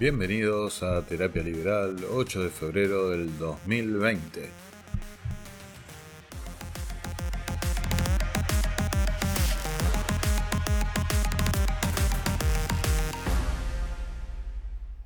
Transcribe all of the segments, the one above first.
Bienvenidos a Terapia Liberal 8 de febrero del 2020.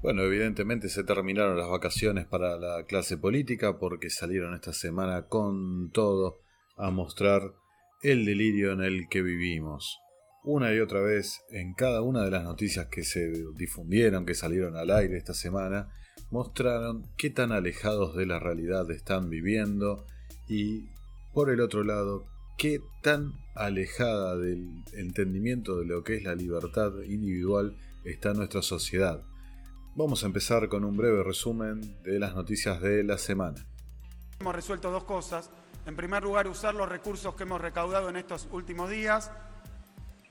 Bueno, evidentemente se terminaron las vacaciones para la clase política porque salieron esta semana con todo a mostrar el delirio en el que vivimos una y otra vez en cada una de las noticias que se difundieron, que salieron al aire esta semana, mostraron qué tan alejados de la realidad están viviendo y, por el otro lado, qué tan alejada del entendimiento de lo que es la libertad individual está nuestra sociedad. Vamos a empezar con un breve resumen de las noticias de la semana. Hemos resuelto dos cosas. En primer lugar, usar los recursos que hemos recaudado en estos últimos días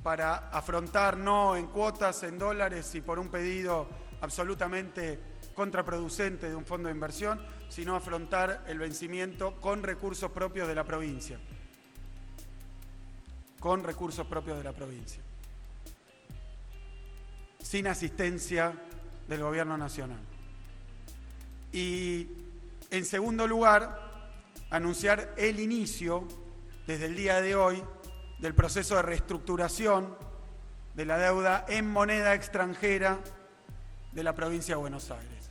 para afrontar no en cuotas, en dólares y por un pedido absolutamente contraproducente de un fondo de inversión, sino afrontar el vencimiento con recursos propios de la provincia. Con recursos propios de la provincia. Sin asistencia del gobierno nacional. Y en segundo lugar, anunciar el inicio, desde el día de hoy, del proceso de reestructuración de la deuda en moneda extranjera de la provincia de Buenos Aires.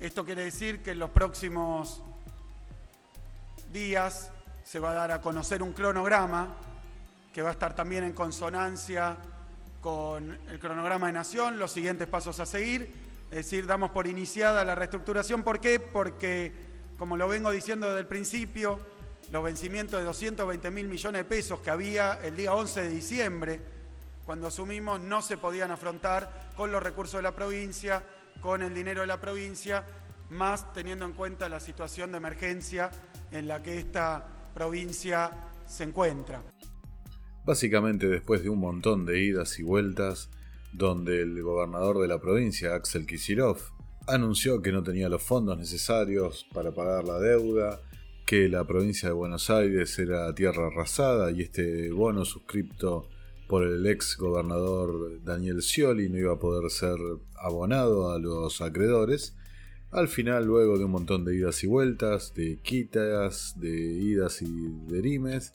Esto quiere decir que en los próximos días se va a dar a conocer un cronograma que va a estar también en consonancia con el cronograma de Nación, los siguientes pasos a seguir. Es decir, damos por iniciada la reestructuración. ¿Por qué? Porque, como lo vengo diciendo desde el principio, los vencimientos de 220 mil millones de pesos que había el día 11 de diciembre, cuando asumimos, no se podían afrontar con los recursos de la provincia, con el dinero de la provincia, más teniendo en cuenta la situación de emergencia en la que esta provincia se encuentra. Básicamente después de un montón de idas y vueltas, donde el gobernador de la provincia, Axel Kisilov, anunció que no tenía los fondos necesarios para pagar la deuda, que la provincia de Buenos Aires era tierra arrasada y este bono suscripto por el ex gobernador Daniel Scioli no iba a poder ser abonado a los acreedores. Al final, luego de un montón de idas y vueltas, de quitas, de idas y derimes,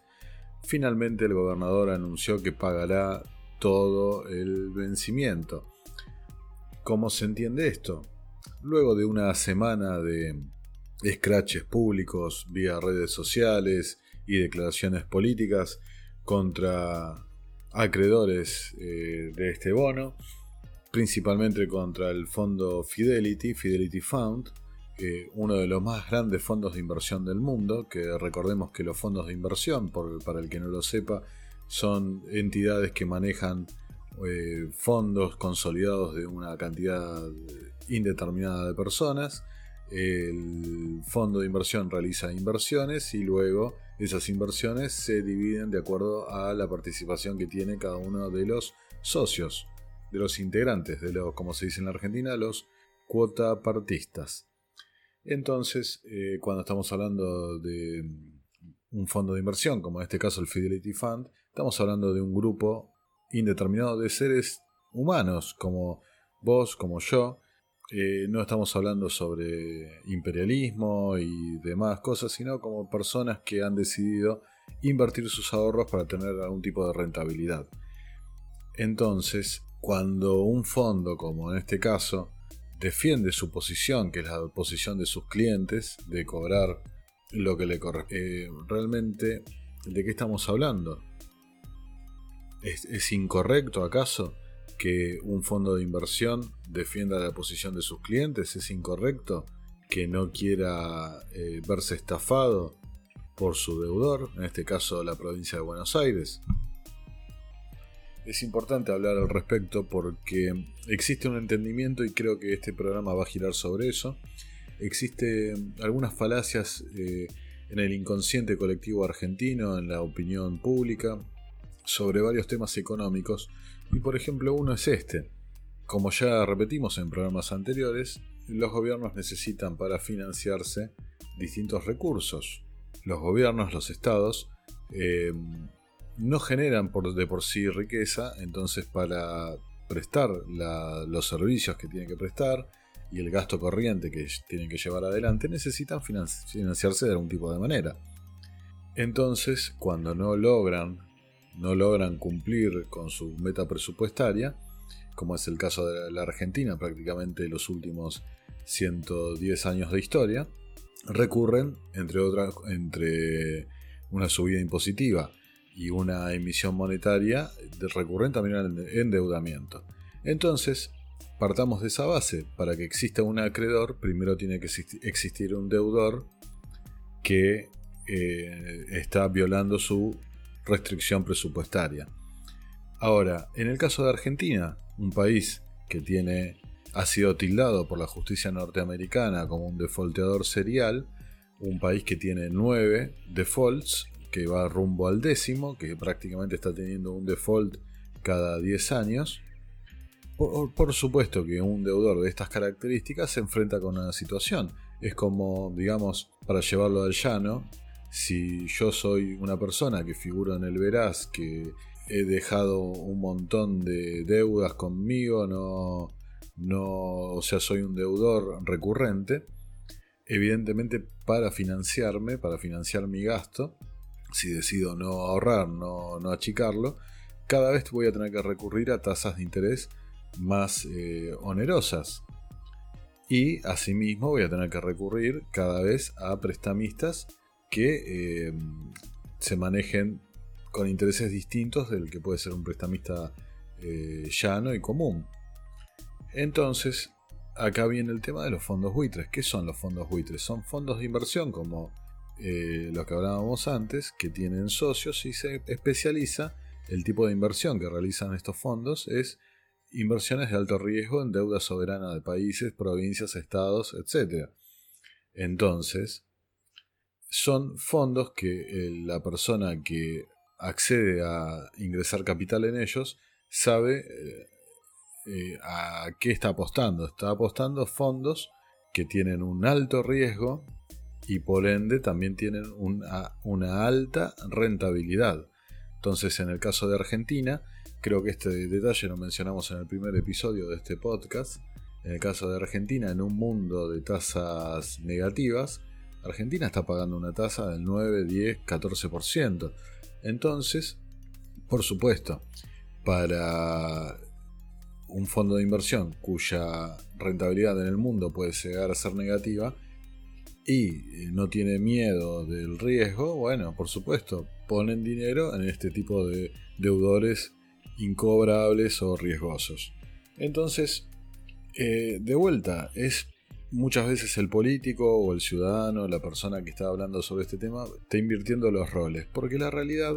finalmente el gobernador anunció que pagará todo el vencimiento. ¿Cómo se entiende esto? Luego de una semana de scratches públicos vía redes sociales y declaraciones políticas contra acreedores eh, de este bono, principalmente contra el fondo Fidelity, Fidelity Fund, uno de los más grandes fondos de inversión del mundo, que recordemos que los fondos de inversión, para el que no lo sepa, son entidades que manejan eh, fondos consolidados de una cantidad indeterminada de personas el fondo de inversión realiza inversiones y luego esas inversiones se dividen de acuerdo a la participación que tiene cada uno de los socios, de los integrantes, de los, como se dice en la Argentina, los cuotapartistas. Entonces, eh, cuando estamos hablando de un fondo de inversión, como en este caso el Fidelity Fund, estamos hablando de un grupo indeterminado de seres humanos, como vos, como yo, eh, no estamos hablando sobre imperialismo y demás cosas, sino como personas que han decidido invertir sus ahorros para tener algún tipo de rentabilidad. Entonces, cuando un fondo, como en este caso, defiende su posición, que es la posición de sus clientes, de cobrar lo que le corresponde, eh, realmente, ¿de qué estamos hablando? ¿Es incorrecto acaso? Que un fondo de inversión defienda la posición de sus clientes, es incorrecto que no quiera eh, verse estafado por su deudor, en este caso la provincia de Buenos Aires. Es importante hablar al respecto porque existe un entendimiento y creo que este programa va a girar sobre eso. Existen algunas falacias eh, en el inconsciente colectivo argentino, en la opinión pública, sobre varios temas económicos y por ejemplo uno es este. Como ya repetimos en programas anteriores, los gobiernos necesitan para financiarse distintos recursos. Los gobiernos, los estados, eh, no generan por, de por sí riqueza, entonces para prestar los servicios que tiene que prestar y el gasto corriente que tienen que llevar adelante, necesitan financiarse de algún tipo de manera. Entonces, cuando no logran, no logran cumplir con su meta presupuestaria, como es el caso de la Argentina, prácticamente los últimos 110 años de historia, recurren, entre otras, entre una subida impositiva y una emisión monetaria, recurren también al endeudamiento. Entonces, partamos de esa base. Para que exista un acreedor, primero tiene que existir un deudor que eh, está violando su restricción presupuestaria. Ahora, en el caso de Argentina, un país que tiene ha sido tildado por la justicia norteamericana como un defaulteador serial, un país que tiene nueve defaults, que va rumbo al décimo, que prácticamente está teniendo un default cada 10 años. Por, supuesto que un deudor de estas características se enfrenta con una situación. Es como, digamos, para llevarlo al llano, si yo soy una persona que figura en el veraz, que he dejado un montón de deudas conmigo, no, no, o sea, soy un deudor recurrente, evidentemente para financiarme, para financiar mi gasto, si decido no ahorrar, no, no achicarlo, cada vez voy a tener que recurrir a tasas de interés más eh, onerosas. Y asimismo voy a tener que recurrir cada vez a prestamistas que eh, se manejen con intereses distintos del que puede ser un prestamista eh, llano y común. Entonces, acá viene el tema de los fondos buitres. ¿Qué son los fondos buitres? Son fondos de inversión como eh, lo que hablábamos antes, que tienen socios y se especializa el tipo de inversión que realizan estos fondos es inversiones de alto riesgo en deuda soberana de países, provincias, estados, etc. Entonces, son fondos que eh, la persona que accede a ingresar capital en ellos sabe eh, eh, a qué está apostando. Está apostando fondos que tienen un alto riesgo y por ende también tienen una, una alta rentabilidad. Entonces, en el caso de Argentina, creo que este detalle lo mencionamos en el primer episodio de este podcast. En el caso de Argentina, en un mundo de tasas negativas, Argentina está pagando una tasa del 9, 10, 14%. Entonces, por supuesto, para un fondo de inversión cuya rentabilidad en el mundo puede llegar a ser negativa y eh, no tiene miedo del riesgo, bueno, por supuesto, ponen dinero en este tipo de deudores incobrables o riesgosos. Entonces, eh, de vuelta, es muchas veces el político o el ciudadano, la persona que está hablando sobre este tema, está invirtiendo los roles, porque la realidad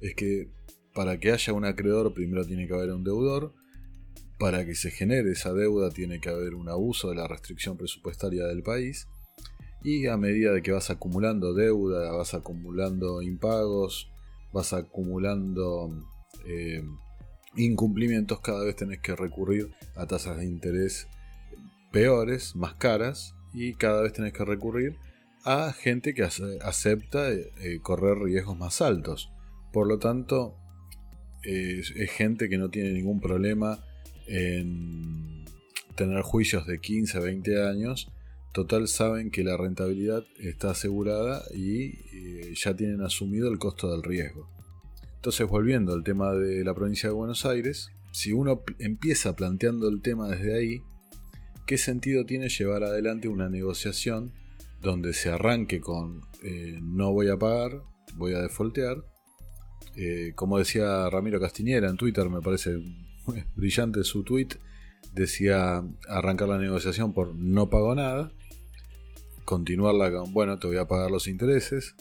es que para que haya un acreedor primero tiene que haber un deudor, para que se genere esa deuda tiene que haber un abuso de la restricción presupuestaria del país. Y a medida de que vas acumulando deuda, vas acumulando impagos, vas acumulando eh, incumplimientos, cada vez tenés que recurrir a tasas de interés peores, más caras y cada vez tenés que recurrir a gente que acepta eh, correr riesgos más altos. Por lo tanto, es gente que no tiene ningún problema en tener juicios de 15 a 20 años, total saben que la rentabilidad está asegurada y eh, ya tienen asumido el costo del riesgo. Entonces, volviendo al tema de la provincia de Buenos Aires, si uno empieza planteando el tema desde ahí, ¿qué sentido tiene llevar adelante una negociación donde se arranque con eh, no voy a pagar, voy a defoltear? Eh, como decía Ramiro Castiñera en Twitter, me parece brillante su tweet, decía arrancar la negociación por no pago nada, continuarla con, bueno, te voy a pagar los intereses,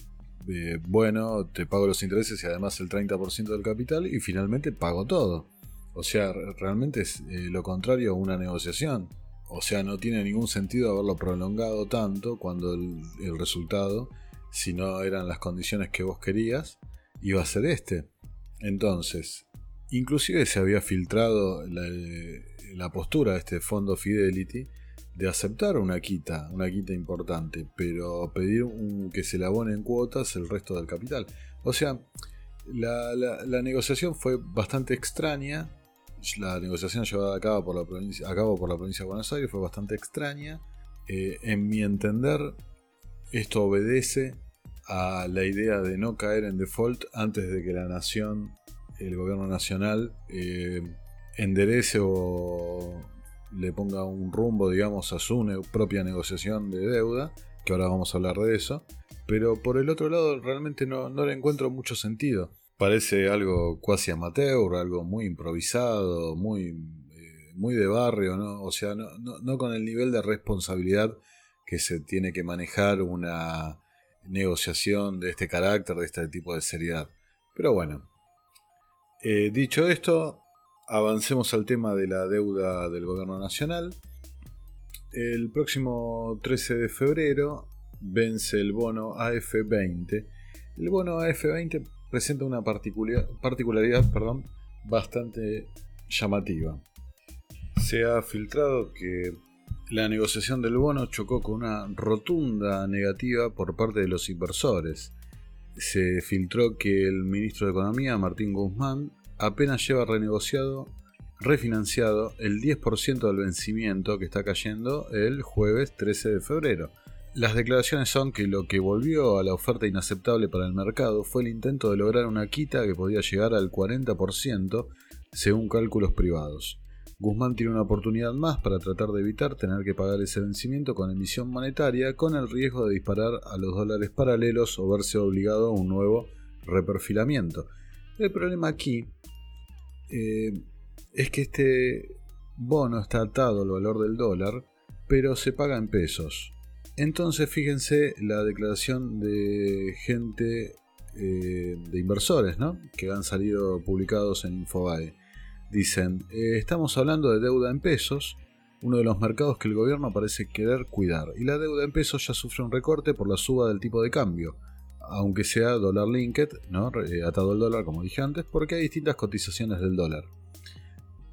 eh, bueno, te pago los intereses y además el 30% del capital y finalmente pago todo. O sea, realmente es lo contrario a una negociación. O sea, no tiene ningún sentido haberlo prolongado tanto cuando el, resultado, si no eran las condiciones que vos querías, iba a ser este. Entonces, Inclusive se había filtrado la, postura de este fondo Fidelity de aceptar una quita, una quita importante, pero pedir que se le abone en cuotas el resto del capital. O sea, la, negociación fue bastante extraña la negociación llevada a cabo por la provincia, a cabo por la provincia de Buenos Aires fue bastante extraña. Eh, en mi entender, esto obedece a la idea de no caer en default antes de que la nación, el gobierno nacional, eh, enderece o le ponga un rumbo, digamos, a su propia negociación de deuda, que ahora vamos a hablar de eso. Pero por el otro lado, realmente no, no le encuentro mucho sentido. Parece algo cuasi amateur, algo muy improvisado, muy, eh, muy de barrio, ¿no? O sea, no, no, con el nivel de responsabilidad que se tiene que manejar una negociación de este carácter, de este tipo de seriedad. Pero bueno, eh, dicho esto, avancemos al tema de la deuda del gobierno nacional. El próximo 13 de febrero vence el bono AF20. El bono AF20 presenta una particularidad perdón, bastante llamativa. Se ha filtrado que la negociación del bono chocó con una rotunda negativa por parte de los inversores. Se filtró que el ministro de Economía, Martín Guzmán, apenas lleva renegociado, refinanciado el 10% del vencimiento que está cayendo el jueves 13 de febrero. Las declaraciones son que lo que volvió a la oferta inaceptable para el mercado fue el intento de lograr una quita que podía llegar al 40% según cálculos privados. Guzmán tiene una oportunidad más para tratar de evitar tener que pagar ese vencimiento con emisión monetaria con el riesgo de disparar a los dólares paralelos o verse obligado a un nuevo reperfilamiento. El problema aquí eh, es que este bono está atado al valor del dólar, pero se paga en pesos. Entonces fíjense la declaración de gente, eh, de inversores, ¿no? que han salido publicados en Infobae. Dicen, eh, estamos hablando de deuda en pesos, uno de los mercados que el gobierno parece querer cuidar, y la deuda en pesos ya sufre un recorte por la suba del tipo de cambio, aunque sea dólar linked, ¿no? Eh, atado al dólar como dije antes, porque hay distintas cotizaciones del dólar.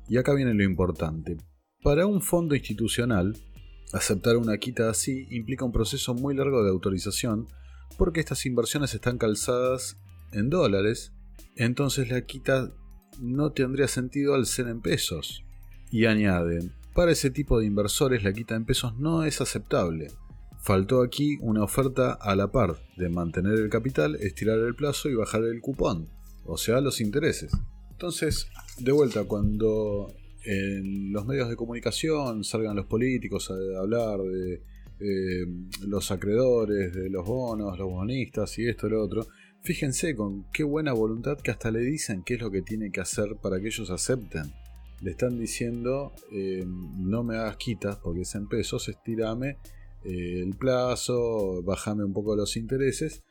Y acá viene lo importante. Para un fondo institucional, Aceptar una quita así implica un proceso muy largo de autorización porque estas inversiones están calzadas en dólares, entonces la quita no tendría sentido al ser en pesos. Y añaden, para ese tipo de inversores la quita en pesos no es aceptable. Faltó aquí una oferta a la par de mantener el capital, estirar el plazo y bajar el cupón, o sea, los intereses. Entonces, de vuelta, cuando en los medios de comunicación salgan los políticos a hablar de eh, los acreedores, de los bonos, los bonistas y esto y lo otro, fíjense con qué buena voluntad que hasta le dicen qué es lo que tiene que hacer para que ellos acepten. Le están diciendo, eh, no me hagas quitas porque es en pesos, estirame eh, el plazo, bajame un poco los intereses,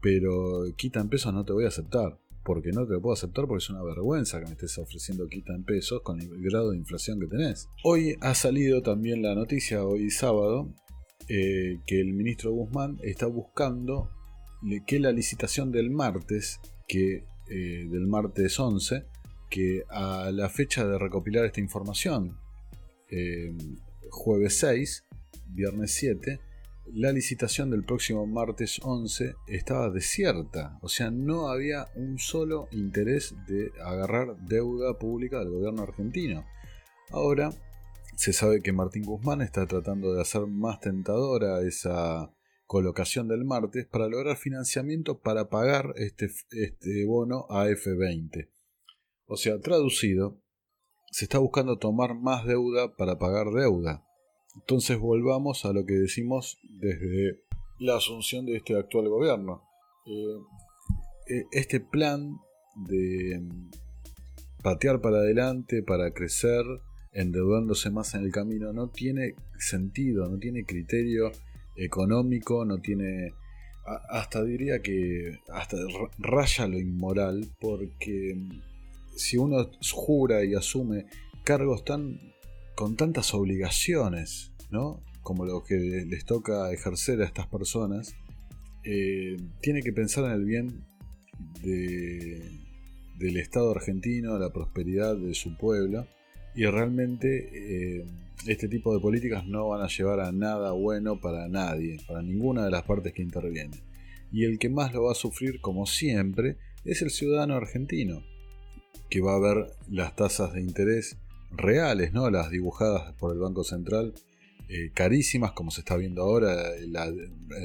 pero quita en pesos no te voy a aceptar porque no te lo puedo aceptar porque es una vergüenza que me estés ofreciendo quita en pesos con el grado de inflación que tenés. Hoy ha salido también la noticia, hoy sábado, eh, que el ministro Guzmán está buscando que la licitación del martes, que eh, del martes 11, que a la fecha de recopilar esta información, eh, jueves 6, viernes 7, la licitación del próximo martes 11 estaba desierta, o sea, no había un solo interés de agarrar deuda pública del gobierno argentino. Ahora se sabe que Martín Guzmán está tratando de hacer más tentadora esa colocación del martes para lograr financiamiento para pagar este, este bono AF20. O sea, traducido, se está buscando tomar más deuda para pagar deuda. Entonces volvamos a lo que decimos desde la asunción de este actual gobierno. Eh, eh, este plan de mm, patear para adelante, para crecer, endeudándose más en el camino, no tiene sentido, no tiene criterio económico, no tiene... Hasta diría que hasta raya lo inmoral, porque mm, si uno jura y asume cargos tan con tantas obligaciones, ¿no? Como lo que les toca ejercer a estas personas, eh, tiene que pensar en el bien del Estado argentino, la prosperidad de su pueblo, y realmente eh, este tipo de políticas no van a llevar a nada bueno para nadie, para ninguna de las partes que intervienen. Y el que más lo va a sufrir, como siempre, es el ciudadano argentino. que va a haber las tasas de interés reales, ¿no? Las dibujadas por el Banco Central, eh, carísimas, como se está viendo ahora, la,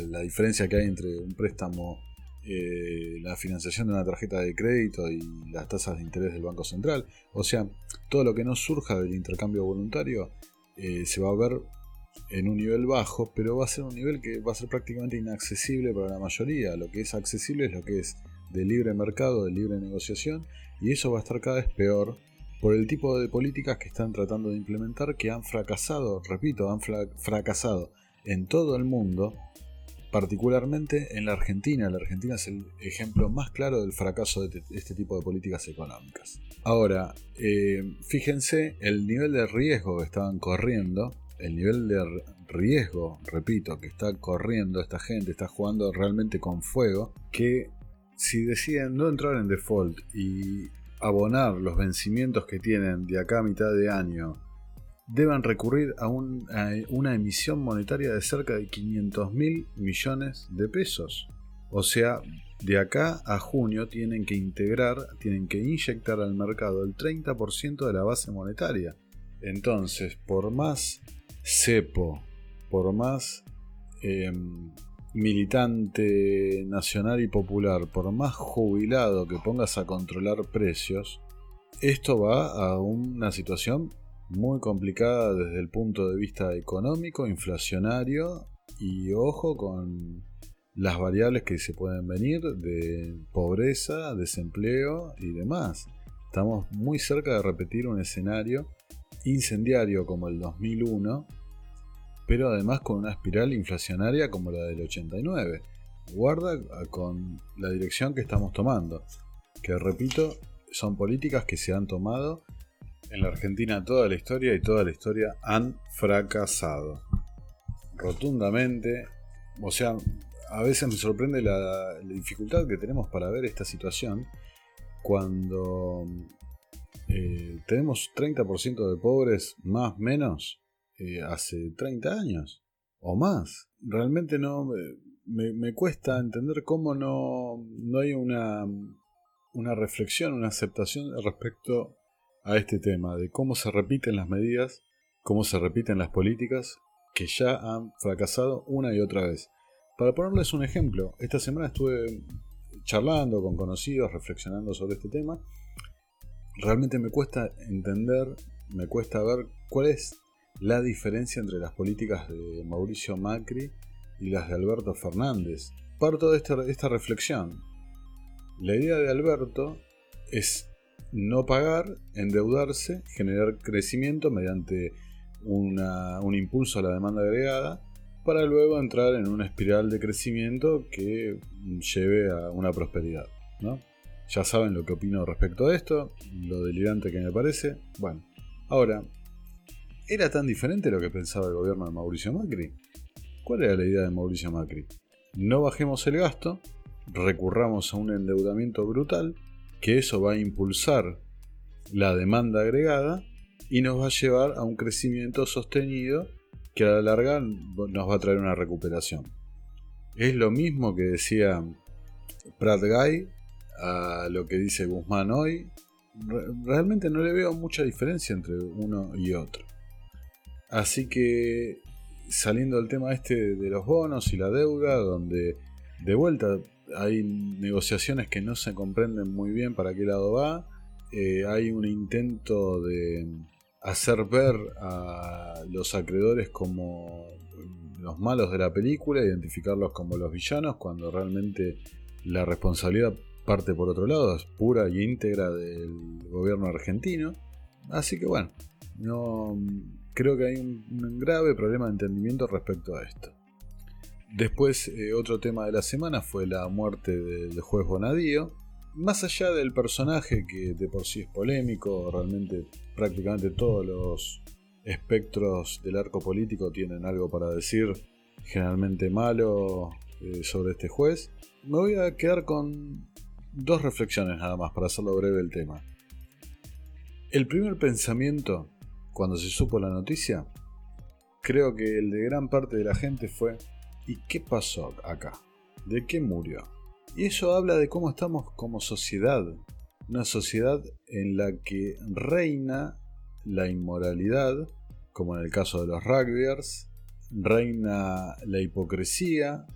la, diferencia que hay entre un préstamo, eh, la financiación de una tarjeta de crédito y las tasas de interés del Banco Central. O sea, todo lo que no surja del intercambio voluntario eh, se va a ver en un nivel bajo, pero va a ser un nivel que va a ser prácticamente inaccesible para la mayoría. Lo que es accesible es lo que es de libre mercado, de libre negociación, y eso va a estar cada vez peor por el tipo de políticas que están tratando de implementar que han fracasado, repito, han fracasado en todo el mundo, particularmente en la Argentina. La Argentina es el ejemplo más claro del fracaso de este tipo de políticas económicas. Ahora, eh, fíjense el nivel de riesgo que estaban corriendo, el nivel de riesgo, repito, que está corriendo esta gente, está jugando realmente con fuego, que si deciden no entrar en default y abonar los vencimientos que tienen de acá a mitad de año, deben recurrir a, una emisión monetaria de cerca de 500 mil millones de pesos. O sea, de acá a junio tienen que integrar, tienen que inyectar al mercado el 30% de la base monetaria. Entonces, por más cepo, por más em, militante nacional y popular, por más jubilado que pongas a controlar precios, esto va a una situación muy complicada desde el punto de vista económico, inflacionario y ojo con las variables que se pueden venir de pobreza, desempleo y demás. Estamos muy cerca de repetir un escenario incendiario como el 2001 pero además con una espiral inflacionaria como la del 89. Guarda con la dirección que estamos tomando, que repito, son políticas que se han tomado en la Argentina toda la historia y toda la historia han fracasado. Rotundamente, o sea, a veces me sorprende la, dificultad que tenemos para ver esta situación cuando eh, tenemos 30% de pobres más menos eh, hace 30 años o más. Realmente no me, cuesta entender cómo no, no hay una, una reflexión, una aceptación respecto a este tema, de cómo se repiten las medidas, cómo se repiten las políticas que ya han fracasado una y otra vez. Para ponerles un ejemplo, esta semana estuve charlando con conocidos, reflexionando sobre este tema. Realmente me cuesta entender, me cuesta ver cuál es la diferencia entre las políticas de Mauricio Macri y las de Alberto Fernández. Parto de esta, reflexión. La idea de Alberto es no pagar, endeudarse, generar crecimiento mediante un impulso a la demanda agregada, para luego entrar en una espiral de crecimiento que lleve a una prosperidad. Ya saben lo que opino respecto a esto, lo delirante que me parece. Bueno, ahora, ¿Era tan diferente lo que pensaba el gobierno de Mauricio Macri? ¿Cuál era la idea de Mauricio Macri? No bajemos el gasto, recurramos a un endeudamiento brutal, que eso va a impulsar la demanda agregada y nos va a llevar a un crecimiento sostenido que a la larga nos va a traer una recuperación. Es lo mismo que decía Pratt Guy a lo que dice Guzmán hoy. Realmente no le veo mucha diferencia entre uno y otro. Así que saliendo del tema este de los bonos y la deuda, donde de vuelta hay negociaciones que no se comprenden muy bien para qué lado va, eh, hay un intento de hacer ver a los acreedores como los malos de la película, identificarlos como los villanos, cuando realmente la responsabilidad parte por otro lado, es pura y íntegra del gobierno argentino. Así que bueno, no creo que hay un, grave problema de entendimiento respecto a esto. Después, eh, otro tema de la semana fue la muerte del juez Bonadío. Más allá del personaje, que de por sí es polémico, realmente prácticamente todos los espectros del arco político tienen algo para decir, generalmente malo, eh, sobre este juez, me voy a quedar con dos reflexiones nada más para hacerlo breve el tema. El primer pensamiento cuando se supo la noticia, creo que el de gran parte de la gente fue ¿y qué pasó acá? ¿De qué murió? Y eso habla de cómo estamos como sociedad, una sociedad en la que reina la inmoralidad, como en el caso de los rugbyers, reina la hipocresía,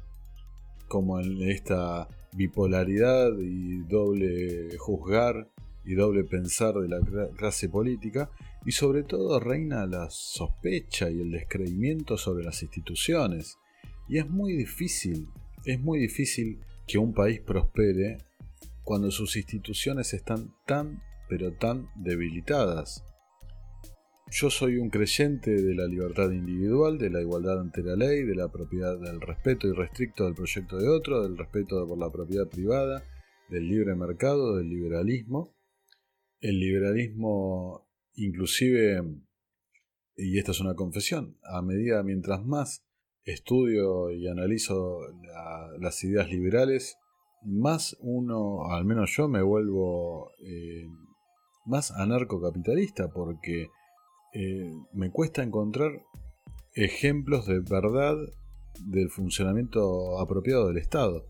como en esta bipolaridad y doble juzgar y doble pensar de la clase política, y sobre todo reina la sospecha y el descreimiento sobre las instituciones. Y es muy difícil, es muy difícil que un país prospere cuando sus instituciones están tan, pero tan debilitadas. Yo soy un creyente de la libertad individual, de la igualdad ante la ley, de la propiedad, del respeto irrestricto del proyecto de otro, del respeto por la propiedad privada, del libre mercado, del liberalismo. El liberalismo, inclusive, y esta es una confesión, a medida mientras más estudio y analizo las ideas liberales, más uno, al menos yo, me vuelvo eh, más anarcocapitalista porque eh, me cuesta encontrar ejemplos de verdad del funcionamiento apropiado del Estado.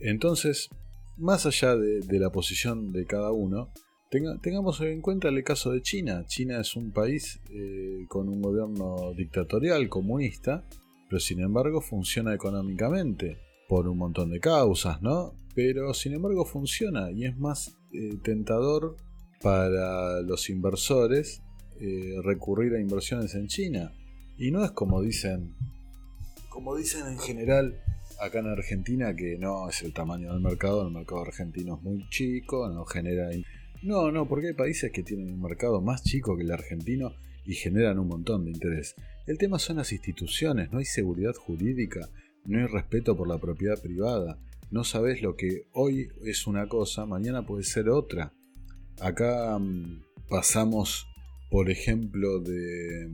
Entonces, más allá de, la posición de cada uno, tengamos en cuenta el caso de China. China es un país eh, con un gobierno dictatorial, comunista, pero sin embargo funciona económicamente por un montón de causas, ¿no? Pero sin embargo funciona y es más eh, tentador para los inversores eh, recurrir a inversiones en China. Y no es como dicen, como dicen en general acá en Argentina, que no es el tamaño del mercado, el mercado argentino es muy chico, no genera... No, no, porque hay países que tienen un mercado más chico que el argentino y generan un montón de interés. El tema son las instituciones, no hay seguridad jurídica, no hay respeto por la propiedad privada, no sabes lo que hoy es una cosa, mañana puede ser otra. Acá mm, pasamos por ejemplo, de,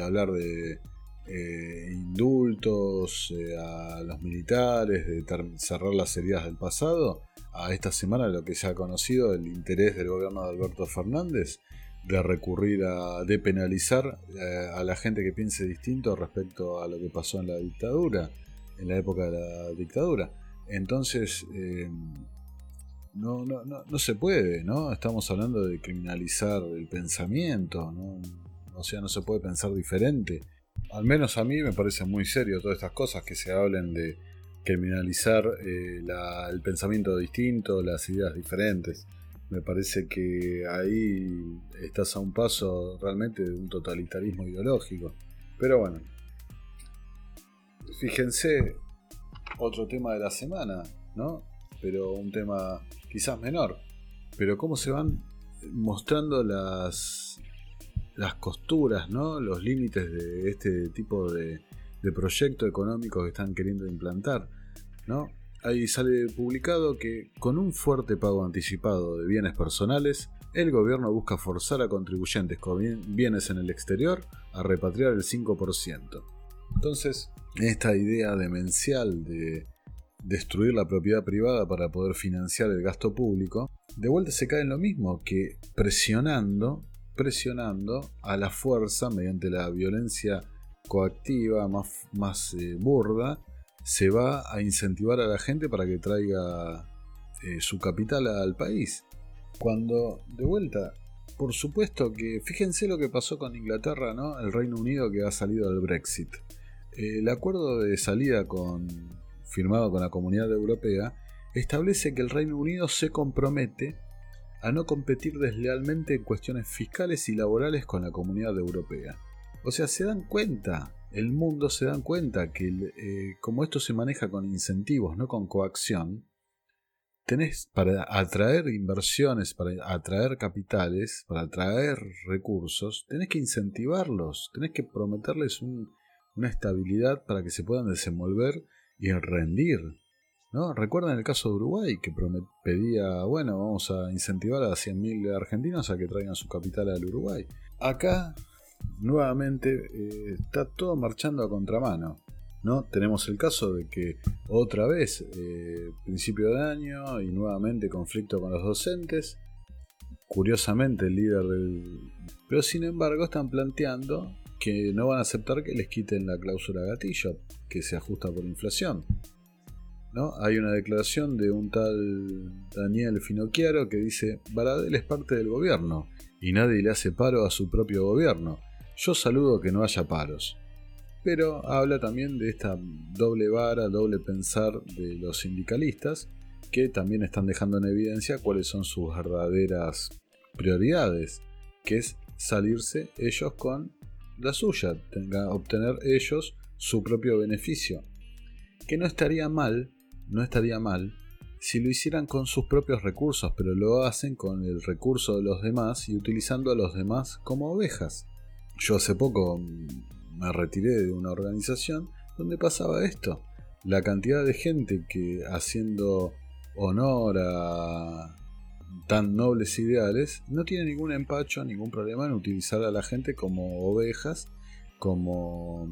hablar de eh, indultos eh, a los militares, de cerrar las heridas del pasado, a esta semana lo que se ha conocido el interés del gobierno de Alberto Fernández de recurrir a depenalizar eh, a la gente que piense distinto respecto a lo que pasó en la dictadura, en la época de la dictadura. Entonces, no, no, no, no se puede, ¿no? Estamos hablando de criminalizar el pensamiento, ¿no? O sea, no se puede pensar diferente. Al menos a mí me parece muy serio todas estas cosas que se hablen de criminalizar eh, el pensamiento distinto, las ideas diferentes. Me parece que ahí estás a un paso realmente de un totalitarismo ideológico. Pero bueno, fíjense, otro tema de la semana, ¿no? Pero un tema quizás menor. Pero cómo se van mostrando las, las costuras, ¿no? los límites de este tipo de, de proyecto económico que están queriendo implantar. ¿no? Ahí sale publicado que con un fuerte pago anticipado de bienes personales, el gobierno busca forzar a contribuyentes con bienes en el exterior a repatriar el 5%. Entonces, esta idea demencial de destruir la propiedad privada para poder financiar el gasto público, de vuelta se cae en lo mismo que presionando, presionando a la fuerza mediante la violencia coactiva más, más eh, burda, se va a incentivar a la gente para que traiga eh, su capital al país. Cuando, de vuelta, por supuesto que fíjense lo que pasó con Inglaterra, ¿no? El Reino Unido que ha salido del Brexit. El acuerdo de salida con, firmado con la Comunidad Europea, establece que el Reino Unido se compromete a no competir deslealmente en cuestiones fiscales y laborales con la Comunidad Europea. O sea, se dan cuenta, el mundo se dan cuenta que eh, como esto se maneja con incentivos, no con coacción, tenés para atraer inversiones, para atraer capitales, para atraer recursos, tenés que incentivarlos, tenés que prometerles una estabilidad para que se puedan desenvolver y rendir. ¿No? Recuerdan el caso de Uruguay, que pedía, bueno, vamos a incentivar a 100.000 argentinos a que traigan su capital al Uruguay. Acá, nuevamente, eh, está todo marchando a contramano. ¿no? Tenemos el caso de que otra vez, eh, principio de año y nuevamente conflicto con los docentes. Curiosamente, el líder del... Pero sin embargo, están planteando que no van a aceptar que les quiten la cláusula gatillo, que se ajusta por inflación. ¿No? Hay una declaración de un tal Daniel Finocchiaro que dice, Baradel es parte del gobierno y nadie le hace paro a su propio gobierno. Yo saludo que no haya paros. Pero habla también de esta doble vara, doble pensar de los sindicalistas, que también están dejando en evidencia cuáles son sus verdaderas prioridades, que es salirse ellos con la suya, tenga, obtener ellos su propio beneficio. Que no estaría mal, no estaría mal si lo hicieran con sus propios recursos, pero lo hacen con el recurso de los demás y utilizando a los demás como ovejas. Yo hace poco me retiré de una organización donde pasaba esto. La cantidad de gente que haciendo honor a tan nobles ideales no tiene ningún empacho, ningún problema en utilizar a la gente como ovejas, como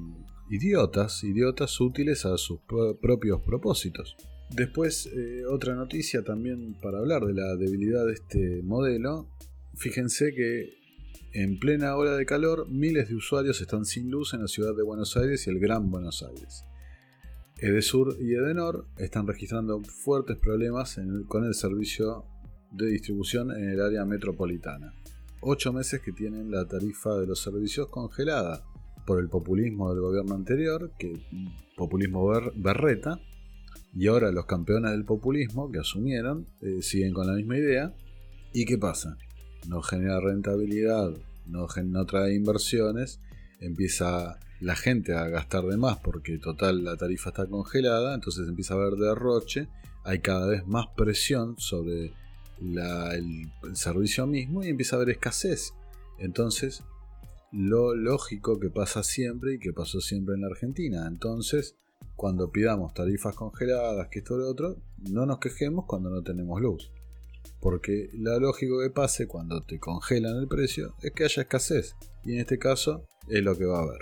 idiotas, idiotas útiles a sus propios propósitos. Después, eh, otra noticia también para hablar de la debilidad de este modelo. Fíjense que en plena hora de calor, miles de usuarios están sin luz en la ciudad de Buenos Aires y el Gran Buenos Aires. Edesur y Edenor están registrando fuertes problemas con el servicio de distribución en el área metropolitana. Ocho meses que tienen la tarifa de los servicios congelada por el populismo del gobierno anterior, que populismo berreta, y ahora los campeones del populismo que asumieron eh, siguen con la misma idea. ¿Y qué pasa? No genera rentabilidad, no, no trae inversiones, empieza la gente a gastar de más porque total la tarifa está congelada, entonces empieza a haber derroche, hay cada vez más presión sobre el, el, servicio mismo y empieza a haber escasez. Entonces, lo lógico que pasa siempre y que pasó siempre en la Argentina. Entonces, cuando pidamos tarifas congeladas, que esto o lo otro, no nos quejemos cuando no tenemos luz. Porque lo lógico que pase cuando te congelan el precio es que haya escasez. Y en este caso es lo que va a haber.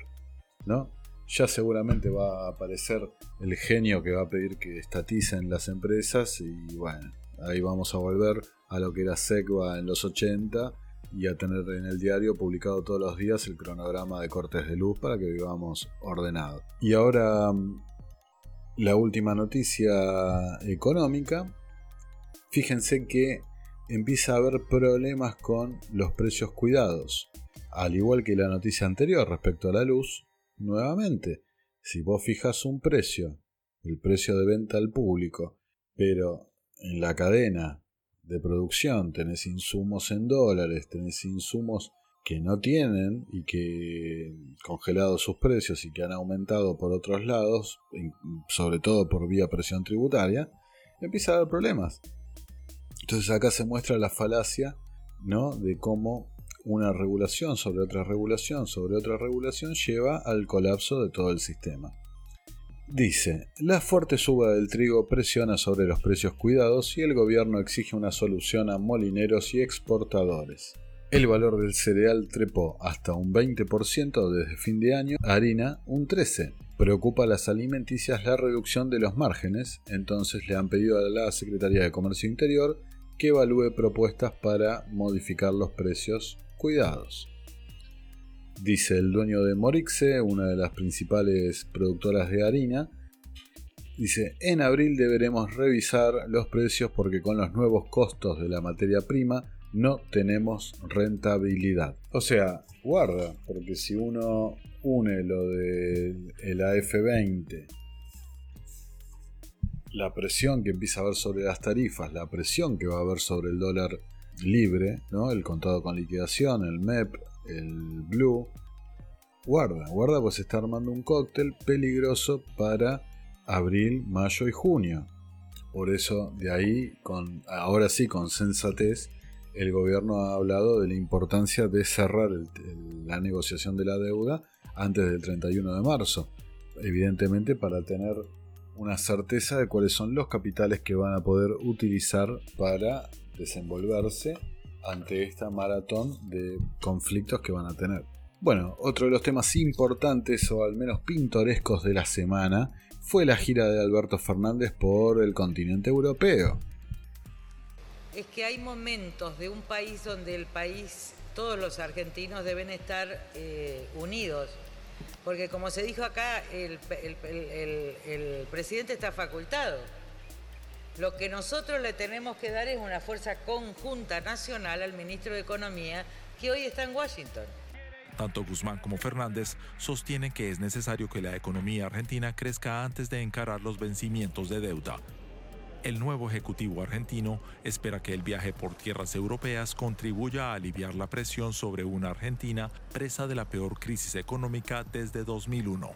¿no? Ya seguramente va a aparecer el genio que va a pedir que estaticen las empresas y bueno, ahí vamos a volver a lo que era SECVA en los 80 y a tener en el diario publicado todos los días el cronograma de cortes de luz para que vivamos ordenados. Y ahora la última noticia económica. Fíjense que empieza a haber problemas con los precios cuidados. Al igual que la noticia anterior respecto a la luz, nuevamente, si vos fijas un precio, el precio de venta al público, pero en la cadena de producción tenés insumos en dólares, tenés insumos que no tienen y que congelado sus precios y que han aumentado por otros lados, sobre todo por vía presión tributaria, empieza a haber problemas. Entonces acá se muestra la falacia ¿no? de cómo una regulación sobre otra regulación sobre otra regulación lleva al colapso de todo el sistema. Dice, la fuerte suba del trigo presiona sobre los precios cuidados y el gobierno exige una solución a molineros y exportadores. El valor del cereal trepó hasta un 20% desde fin de año, harina un 13%. Preocupa a las alimenticias la reducción de los márgenes, entonces le han pedido a la Secretaría de Comercio Interior que evalúe propuestas para modificar los precios cuidados. Dice el dueño de Morixe, una de las principales productoras de harina, dice, en abril deberemos revisar los precios porque con los nuevos costos de la materia prima no tenemos rentabilidad. O sea, guarda, porque si uno une lo del AF20, la presión que empieza a haber sobre las tarifas, la presión que va a haber sobre el dólar libre, ¿no? el contado con liquidación, el MEP, el Blue, guarda, guarda, pues está armando un cóctel peligroso para abril, mayo y junio. Por eso, de ahí, con, ahora sí, con sensatez, el gobierno ha hablado de la importancia de cerrar la negociación de la deuda antes del 31 de marzo, evidentemente para tener una certeza de cuáles son los capitales que van a poder utilizar para desenvolverse ante esta maratón de conflictos que van a tener. Bueno, otro de los temas importantes o al menos pintorescos de la semana fue la gira de Alberto Fernández por el continente europeo es que hay momentos de un país donde el país, todos los argentinos deben estar eh, unidos. Porque como se dijo acá, el, presidente está facultado. Lo que nosotros le tenemos que dar es una fuerza conjunta nacional al ministro de Economía que hoy está en Washington. Tanto Guzmán como Fernández sostienen que es necesario que la economía argentina crezca antes de encarar los vencimientos de deuda. El nuevo Ejecutivo argentino espera que el viaje por tierras europeas contribuya a aliviar la presión sobre una Argentina presa de la peor crisis económica desde 2001.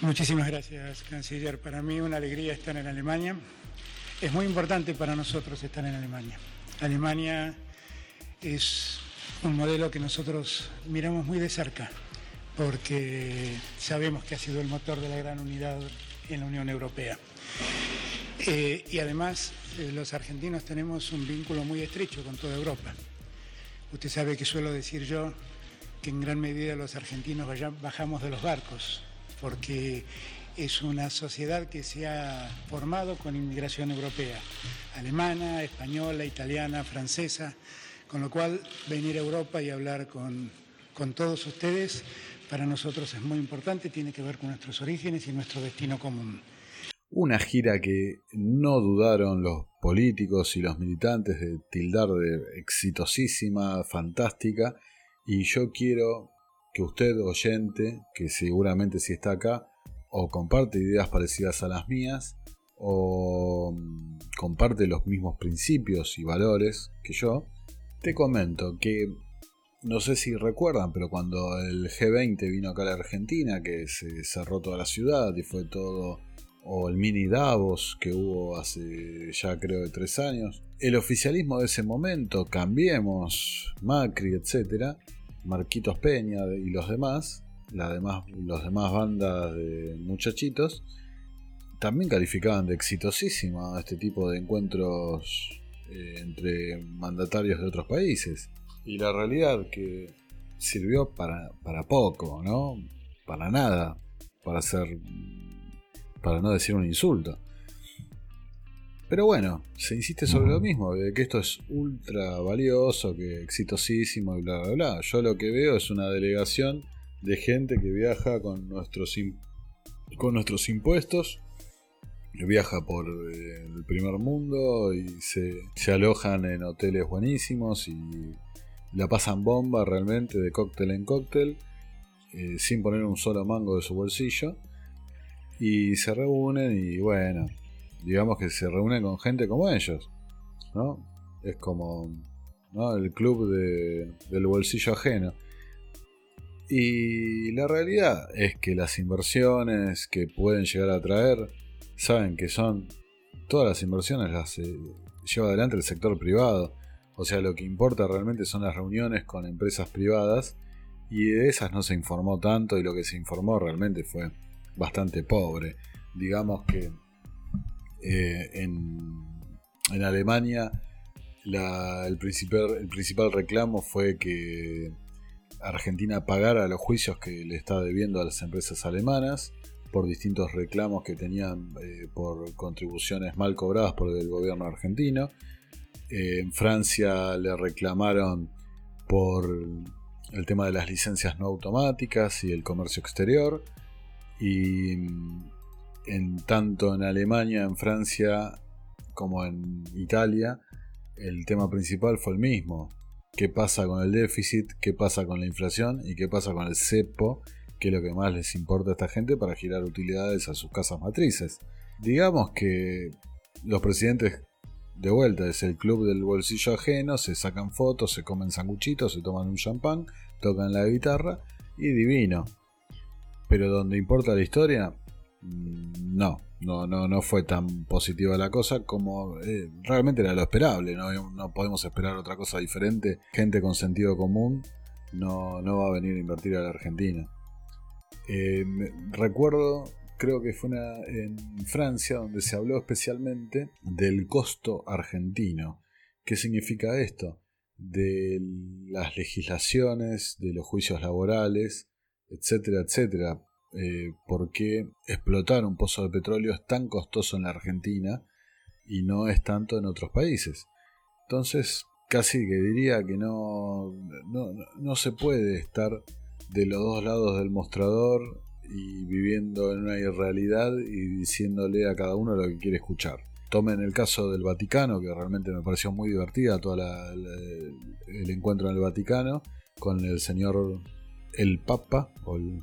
Muchísimas gracias, canciller. Para mí una alegría estar en Alemania. Es muy importante para nosotros estar en Alemania. Alemania es un modelo que nosotros miramos muy de cerca porque sabemos que ha sido el motor de la gran unidad en la Unión Europea. Eh, y además eh, los argentinos tenemos un vínculo muy estrecho con toda Europa. Usted sabe que suelo decir yo que en gran medida los argentinos bajamos de los barcos, porque es una sociedad que se ha formado con inmigración europea, alemana, española, italiana, francesa, con lo cual venir a Europa y hablar con, con todos ustedes para nosotros es muy importante, tiene que ver con nuestros orígenes y nuestro destino común. Una gira que no dudaron los políticos y los militantes de tildar de exitosísima, fantástica, y yo quiero que usted, oyente, que seguramente si está acá, o comparte ideas parecidas a las mías, o mm, comparte los mismos principios y valores que yo, te comento que no sé si recuerdan, pero cuando el G20 vino acá a la Argentina, que se cerró toda la ciudad y fue todo o el mini Davos que hubo hace ya creo de tres años. El oficialismo de ese momento, Cambiemos, Macri, etc., Marquitos Peña y los demás, la demás, los demás bandas de muchachitos, también calificaban de exitosísima este tipo de encuentros eh, entre mandatarios de otros países. Y la realidad que sirvió para, para poco, ¿no? Para nada, para ser para no decir un insulto. Pero bueno, se insiste sobre lo mismo, de que esto es ultra valioso, que exitosísimo y bla bla bla. Yo lo que veo es una delegación de gente que viaja con nuestros, con nuestros impuestos, viaja por eh, el primer mundo y se, alojan en hoteles buenísimos y la pasan bomba realmente de cóctel en cóctel, eh, sin poner un solo mango de su bolsillo y se reúnen y bueno, digamos que se reúnen con gente como ellos, ¿no? Es como ¿no? el club de, del bolsillo ajeno. Y la realidad es que las inversiones que pueden llegar a traer, saben que son todas las inversiones las eh, lleva adelante el sector privado. O sea, lo que importa realmente son las reuniones con empresas privadas y de esas no se informó tanto y lo que se informó realmente fue bastante pobre. Digamos que eh, en, en, Alemania el, principal, el principal reclamo fue que Argentina pagara los juicios que le está debiendo a las empresas alemanas por distintos reclamos que tenían eh, por contribuciones mal cobradas por el gobierno argentino. Eh, en Francia le reclamaron por el tema de las licencias no automáticas y el comercio exterior. Y en, tanto en Alemania, en Francia como en Italia, el tema principal fue el mismo. ¿Qué pasa con el déficit? ¿Qué pasa con la inflación? ¿Y qué pasa con el cepo? Que es lo que más les importa a esta gente para girar utilidades a sus casas matrices. Digamos que los presidentes de vuelta es el club del bolsillo ajeno, se sacan fotos, se comen sanguchitos, se toman un champán, tocan la guitarra y divino pero donde importa la historia, mm, no, no, no, no fue tan positiva la cosa como eh, realmente era lo esperable, ¿no? podemos esperar otra cosa diferente, gente con sentido común no, no va a venir a invertir a la Argentina. Eh, recuerdo, creo que fue en Francia, donde se habló especialmente del costo argentino. ¿Qué significa esto? De las legislaciones, de los juicios laborales, etcétera, etcétera. Eh, ¿Por qué explotar un pozo de petróleo es tan costoso en la Argentina y no es tanto en otros países? Entonces, casi que diría que no, no, no se puede estar de los dos lados del mostrador y viviendo en una irrealidad y diciéndole a cada uno lo que quiere escuchar. tomen el caso del Vaticano, que realmente me pareció muy divertida todo el encuentro en el Vaticano con el señor el Papa o el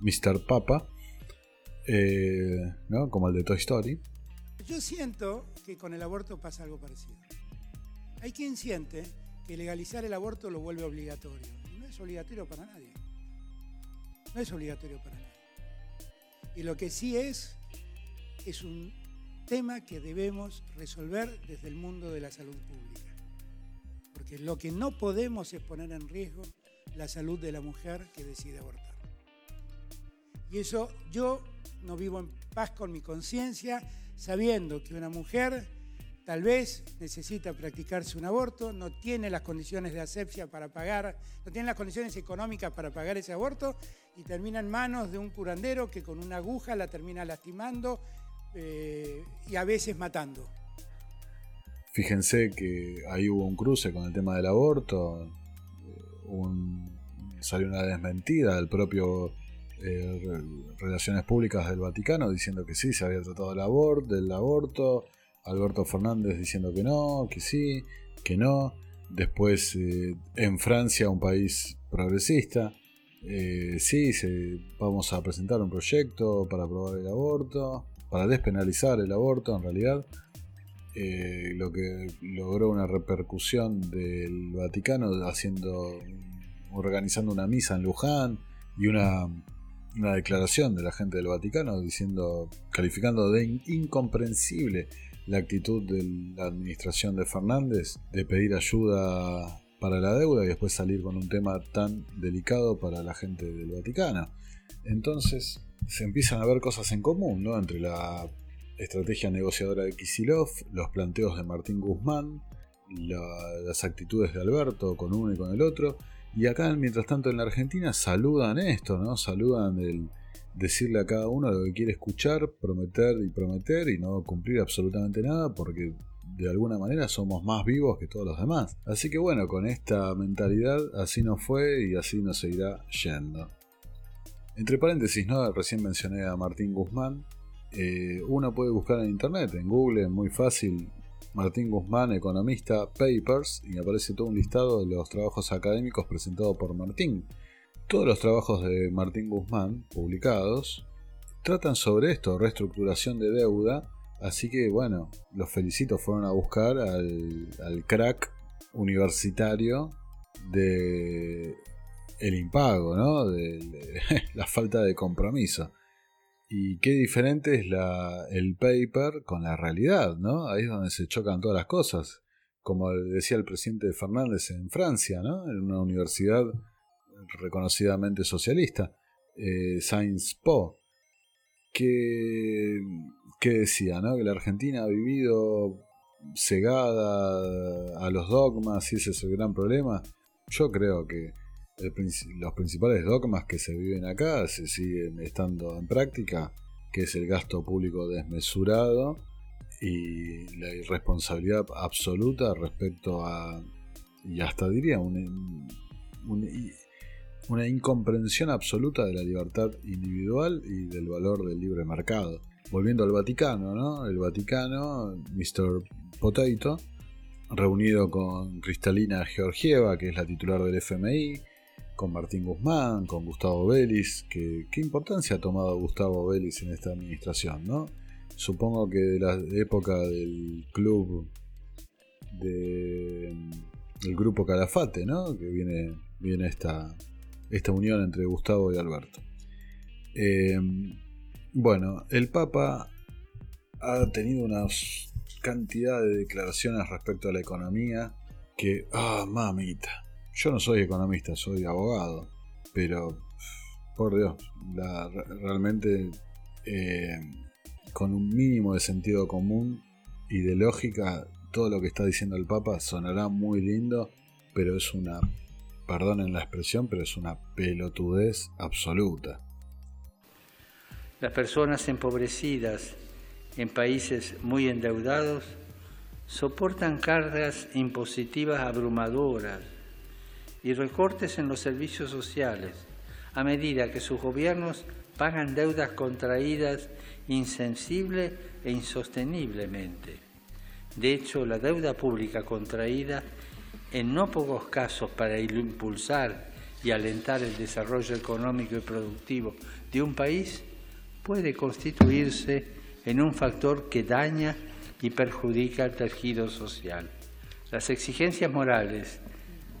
Mr. Papa, eh, ¿no? como el de Toy Story. Yo siento que con el aborto pasa algo parecido. Hay quien siente que legalizar el aborto lo vuelve obligatorio. no es obligatorio para nadie. No es obligatorio para nadie. Y lo que sí es, es un tema que debemos resolver desde el mundo de la salud pública. Porque lo que no podemos es poner en riesgo la salud de la mujer que decide abortar. Y eso yo no vivo en paz con mi conciencia, sabiendo que una mujer tal vez necesita practicarse un aborto, no tiene las condiciones de asepsia para pagar, no tiene las condiciones económicas para pagar ese aborto y termina en manos de un curandero que con una aguja la termina lastimando eh, y a veces matando. Fíjense que ahí hubo un cruce con el tema del aborto, salió una desmentida del propio eh, Relaciones Públicas del Vaticano diciendo que sí, se había tratado aborto, del aborto, Alberto Fernández diciendo que no, que sí, que no, después eh, en Francia, un país progresista, eh, sí, vamos a presentar un proyecto para aprobar el aborto, para despenalizar el aborto en realidad. Lo que logró una repercusión del Vaticano haciendo organizando una misa en Luján y una, una declaración de la gente del Vaticano diciendo, calificando de incomprensible la actitud de la administración de Fernández de pedir ayuda para la deuda y después salir con un tema tan delicado para la gente del Vaticano. Entonces se empiezan a ver cosas en común, ¿no? Entre la estrategia negociadora de Kisilov, los planteos de Martín Guzmán, las actitudes de Alberto con uno y con el otro, y acá, mientras tanto, en la Argentina saludan esto, ¿no? Saludan el decirle a cada uno lo que quiere escuchar, prometer y prometer y no cumplir absolutamente nada porque de alguna manera somos más vivos que todos los demás. Así que bueno, con esta mentalidad así nos fue y así nos seguirá yendo. Entre paréntesis, ¿no? Recién mencioné a Martín Guzmán. Eh, uno puede buscar en internet, en Google, muy fácil, Martín Guzmán, economista, Papers, y aparece todo un listado de los trabajos académicos presentados por Martín. Todos los trabajos de Martín Guzmán, publicados, tratan sobre esto, reestructuración de deuda, así que bueno, los felicito, fueron a buscar al, crack universitario de el impago, ¿no? de la falta de compromiso. Y qué diferente es la, el paper con la realidad, ¿no? Ahí es donde se chocan todas las cosas. Como decía el presidente Fernández en Francia, ¿no? En una universidad reconocidamente socialista, eh, Sciences Po, que, que decía, ¿no? Que la Argentina ha vivido cegada a los dogmas y ese es el gran problema. Yo creo que los principales dogmas que se viven acá se siguen estando en práctica, que es el gasto público desmesurado y la irresponsabilidad absoluta respecto a, y hasta diría, una incomprensión absoluta de la libertad individual y del valor del libre mercado. Volviendo al Vaticano, ¿no? El Vaticano, Mr. Potato, reunido con Cristalina Georgieva, que es la titular del FMI, con Martín Guzmán, con Gustavo Vélez, que, qué importancia ha tomado Gustavo Vélez en esta administración, ¿no? Supongo que de la época del club de, del grupo Calafate, ¿no? Que viene, viene esta, esta unión entre Gustavo y Alberto. Eh, bueno, el Papa ha tenido una cantidad de declaraciones respecto a la economía que, ah, mamita, yo no soy economista, soy abogado, pero por Dios, realmente eh, con un mínimo de sentido común y de lógica, todo lo que está diciendo el Papa sonará muy lindo, pero es una, perdonen la expresión, pero es una pelotudez absoluta. Las personas empobrecidas en países muy endeudados soportan cargas impositivas abrumadoras y recortes en los servicios sociales, a medida que sus gobiernos pagan deudas contraídas insensible e insosteniblemente. De hecho, la deuda pública contraída, en no pocos casos para impulsar y alentar el desarrollo económico y productivo de un país, puede constituirse en un factor que daña y perjudica el tejido social. Las exigencias morales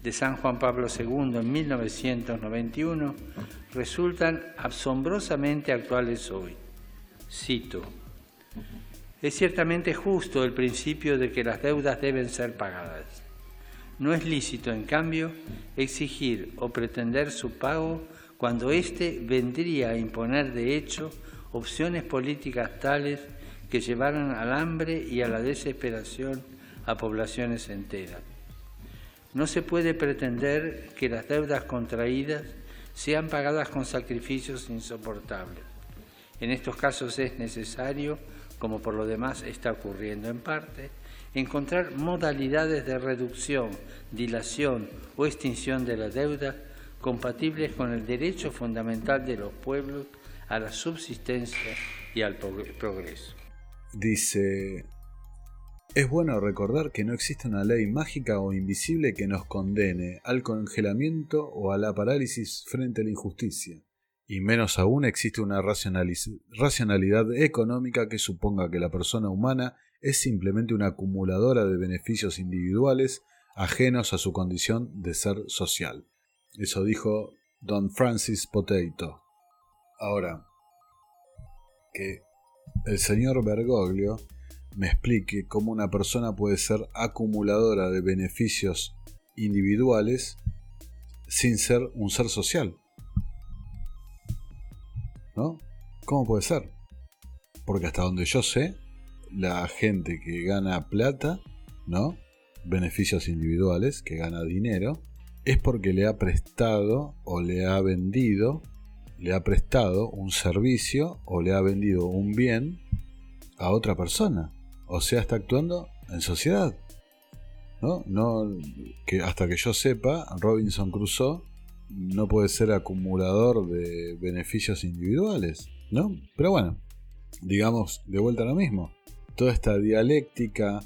de San Juan Pablo II en 1991 resultan asombrosamente actuales hoy. Cito, es ciertamente justo el principio de que las deudas deben ser pagadas. No es lícito, en cambio, exigir o pretender su pago cuando éste vendría a imponer de hecho opciones políticas tales que llevaran al hambre y a la desesperación a poblaciones enteras. No se puede pretender que las deudas contraídas sean pagadas con sacrificios insoportables. En estos casos es necesario, como por lo demás está ocurriendo en parte, encontrar modalidades de reducción, dilación o extinción de la deuda compatibles con el derecho fundamental de los pueblos a la subsistencia y al progreso. Dice es bueno recordar que no existe una ley mágica o invisible que nos condene al congelamiento o a la parálisis frente a la injusticia, y menos aún existe una racionalidad económica que suponga que la persona humana es simplemente una acumuladora de beneficios individuales ajenos a su condición de ser social. Eso dijo Don Francis Potato. Ahora, que el señor Bergoglio me explique cómo una persona puede ser acumuladora de beneficios individuales sin ser un ser social. ¿No? ¿Cómo puede ser? Porque hasta donde yo sé, la gente que gana plata, ¿no? Beneficios individuales, que gana dinero, es porque le ha prestado o le ha vendido, le ha prestado un servicio o le ha vendido un bien a otra persona. O sea, está actuando en sociedad. ¿No? No, que hasta que yo sepa, Robinson Crusoe no puede ser acumulador de beneficios individuales, ¿no? Pero bueno, digamos de vuelta a lo mismo. Toda esta dialéctica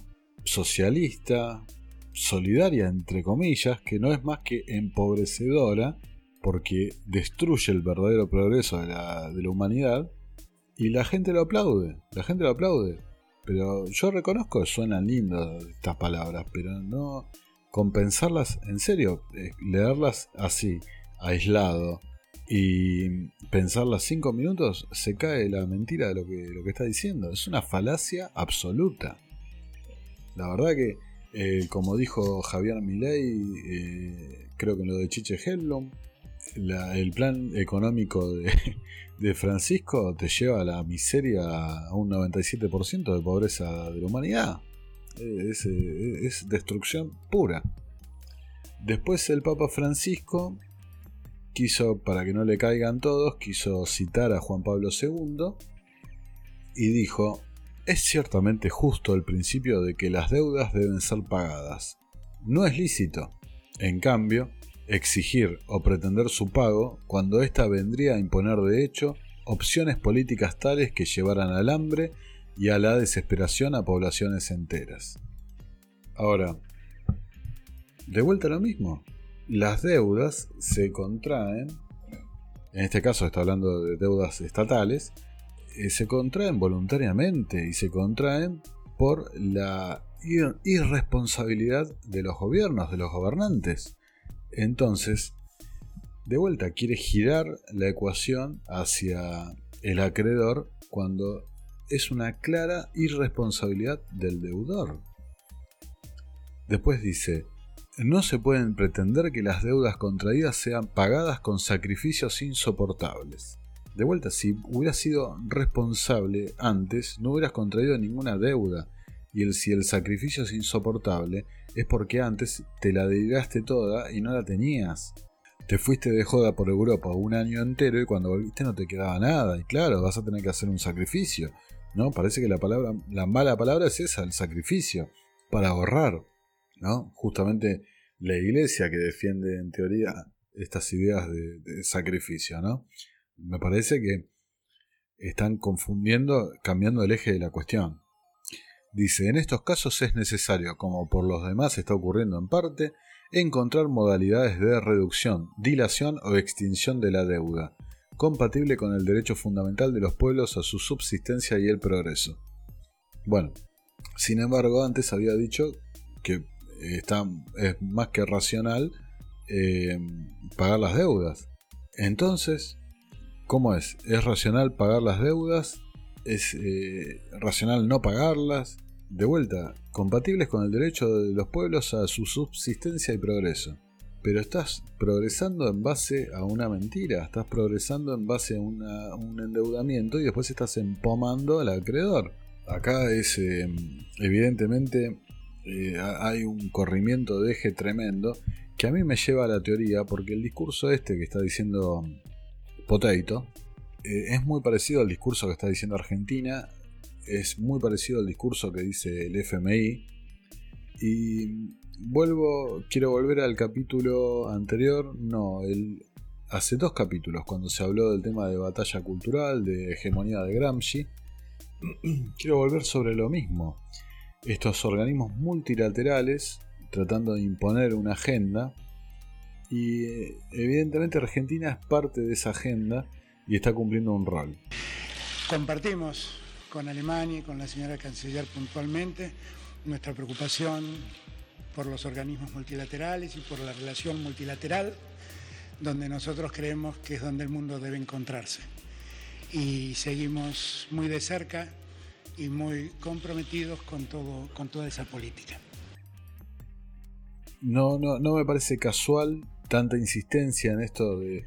socialista, solidaria entre comillas, que no es más que empobrecedora, porque destruye el verdadero progreso de la, de la humanidad, y la gente lo aplaude, la gente lo aplaude. Pero yo reconozco que suenan lindas estas palabras, pero no compensarlas en serio, eh, leerlas así, aislado, y pensarlas cinco minutos, se cae la mentira de lo que, lo que está diciendo. Es una falacia absoluta. La verdad que, eh, como dijo Javier Milei, eh, creo que en lo de Chiche El plan económico de, Francisco te lleva a la miseria a un 97% de pobreza de la humanidad. Es, es, destrucción pura. Después el Papa Francisco quiso, para que no le caigan todos, quiso citar a Juan Pablo II y dijo, es ciertamente justo el principio de que las deudas deben ser pagadas. No es lícito, en cambio, exigir o pretender su pago cuando ésta vendría a imponer de hecho opciones políticas tales que llevaran al hambre y a la desesperación a poblaciones enteras. Ahora, de vuelta a lo mismo, las deudas se contraen, en este caso está hablando de deudas estatales, eh, se contraen voluntariamente y se contraen por la irresponsabilidad de los gobiernos, de los gobernantes. Entonces, de vuelta, quiere girar la ecuación hacia el acreedor cuando es una clara irresponsabilidad del deudor. Después dice, no se pueden pretender que las deudas contraídas sean pagadas con sacrificios insoportables. De vuelta, si hubieras sido responsable antes, no hubieras contraído ninguna deuda. Y el, si el sacrificio es insoportable, es porque antes te la dedicaste toda y no la tenías. Te fuiste de joda por Europa un año entero y cuando volviste no te quedaba nada. Y claro, vas a tener que hacer un sacrificio. ¿No? Parece que la palabra, la mala palabra es esa, el sacrificio, para ahorrar. ¿No? Justamente la iglesia que defiende en teoría estas ideas de, de sacrificio, ¿no? Me parece que están confundiendo, cambiando el eje de la cuestión. Dice, en estos casos es necesario, como por los demás está ocurriendo en parte, encontrar modalidades de reducción, dilación o extinción de la deuda, compatible con el derecho fundamental de los pueblos a su subsistencia y el progreso. Bueno, sin embargo, antes había dicho que está, es más que racional eh, pagar las deudas. Entonces, ¿cómo es? ¿Es racional pagar las deudas? ¿Es eh, racional no pagarlas? De vuelta, compatibles con el derecho de los pueblos a su subsistencia y progreso. Pero estás progresando en base a una mentira, estás progresando en base a un endeudamiento y después estás empomando al acreedor. Acá es eh, evidentemente eh, hay un corrimiento de eje tremendo que a mí me lleva a la teoría porque el discurso este que está diciendo Potato eh, es muy parecido al discurso que está diciendo Argentina es muy parecido al discurso que dice el FMI. Y vuelvo, quiero volver al capítulo anterior, no, el, hace dos capítulos, cuando se habló del tema de batalla cultural, de hegemonía de Gramsci. quiero volver sobre lo mismo. Estos organismos multilaterales tratando de imponer una agenda y evidentemente Argentina es parte de esa agenda y está cumpliendo un rol. Compartimos con Alemania y con la señora canciller puntualmente nuestra preocupación por los organismos multilaterales y por la relación multilateral, donde nosotros creemos que es donde el mundo debe encontrarse. Y seguimos muy de cerca y muy comprometidos con, todo, con toda esa política. No, no, no me parece casual tanta insistencia en esto de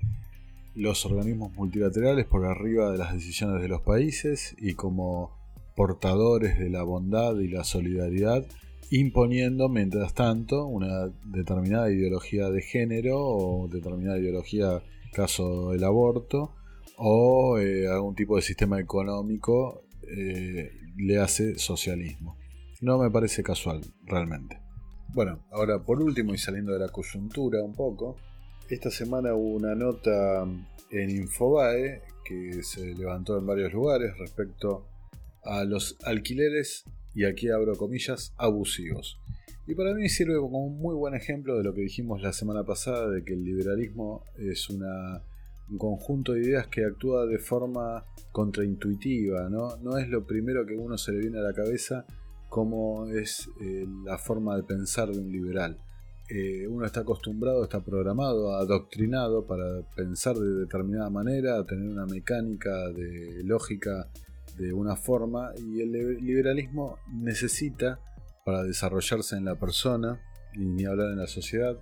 los organismos multilaterales por arriba de las decisiones de los países y como portadores de la bondad y la solidaridad, imponiendo mientras tanto una determinada ideología de género o determinada ideología, caso del aborto, o eh, algún tipo de sistema económico eh, le hace socialismo. No me parece casual, realmente. Bueno, ahora por último y saliendo de la coyuntura un poco, esta semana hubo una nota en Infobae que se levantó en varios lugares respecto a los alquileres, y aquí abro comillas, abusivos. Y para mí sirve como un muy buen ejemplo de lo que dijimos la semana pasada, de que el liberalismo es un conjunto de ideas que actúa de forma contraintuitiva, ¿no? no es lo primero que uno se le viene a la cabeza como es eh, la forma de pensar de un liberal. Eh, uno está acostumbrado, está programado, adoctrinado para pensar de determinada manera, tener una mecánica de lógica de una forma y el liberalismo necesita para desarrollarse en la persona y ni hablar en la sociedad,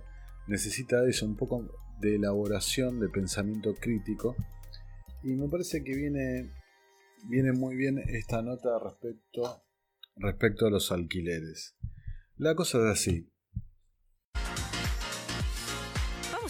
necesita eso, un poco de elaboración, de pensamiento crítico y me parece que viene, viene muy bien esta nota respecto, respecto a los alquileres. La cosa es así,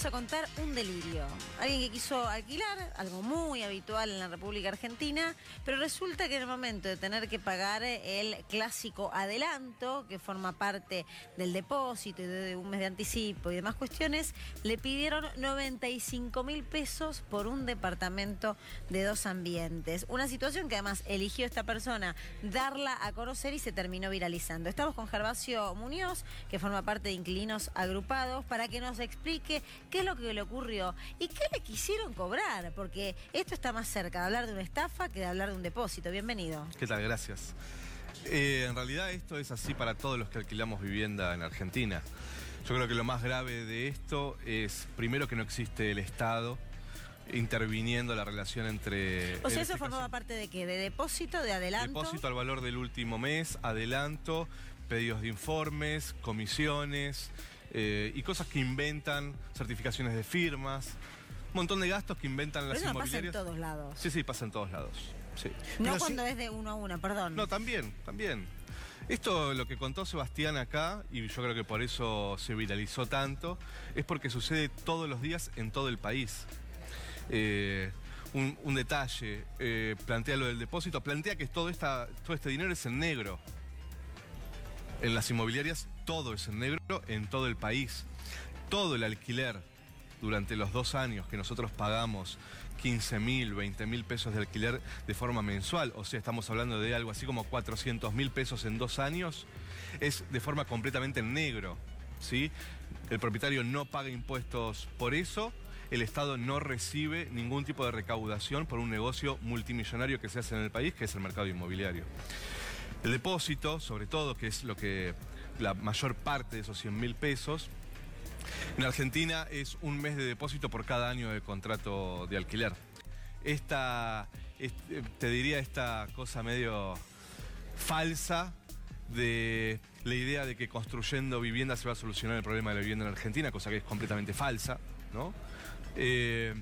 a contar un delirio. Alguien que quiso alquilar, algo muy habitual en la República Argentina, pero resulta que en el momento de tener que pagar el clásico adelanto, que forma parte del depósito y de un mes de anticipo y demás cuestiones, le pidieron 95 mil pesos por un departamento de dos ambientes. Una situación que además eligió esta persona darla a conocer y se terminó viralizando. Estamos con Gervasio Muñoz, que forma parte de Inquilinos Agrupados, para que nos explique qué es lo que le ocurrió y qué le quisieron cobrar, porque esto está más cerca de hablar de una estafa que de hablar de un depósito. Bienvenido. ¿Qué tal? Gracias. Eh, en realidad esto es así para todos los que alquilamos vivienda en Argentina. Yo creo que lo más grave de esto es, primero, que no existe el Estado interviniendo la relación entre... O sea, eso formaba parte de qué? ¿De depósito, de adelanto? Depósito al valor del último mes, adelanto, pedidos de informes, comisiones, eh, y cosas que inventan, certificaciones de firmas, un montón de gastos que inventan las Pero eso pasa en todos lados. Sí, sí, pasa en todos lados. Sí. No cuando es de uno a uno, perdón. No, también, también. Esto lo que contó Sebastián acá, y yo creo que por eso se viralizó tanto, es porque sucede todos los días en todo el país. Eh, un, detalle, eh, plantea lo del depósito, plantea que todo, esta, todo este dinero es en negro. En las inmobiliarias todo es en negro en todo el país. Todo el alquiler durante los dos años que nosotros pagamos 15 mil, 20 mil pesos de alquiler de forma mensual, o sea, estamos hablando de algo así como 400 mil pesos en dos años, es de forma completamente en negro. ¿sí? El propietario no paga impuestos por eso, el Estado no recibe ningún tipo de recaudación por un negocio multimillonario que se hace en el país, que es el mercado inmobiliario. El depósito, sobre todo, que es lo que la mayor parte de esos 100 mil pesos, en Argentina es un mes de depósito por cada año de contrato de alquiler. Esta, te diría esta cosa medio falsa de la idea de que construyendo vivienda se va a solucionar el problema de la vivienda en Argentina, cosa que es completamente falsa, ¿no? Eh,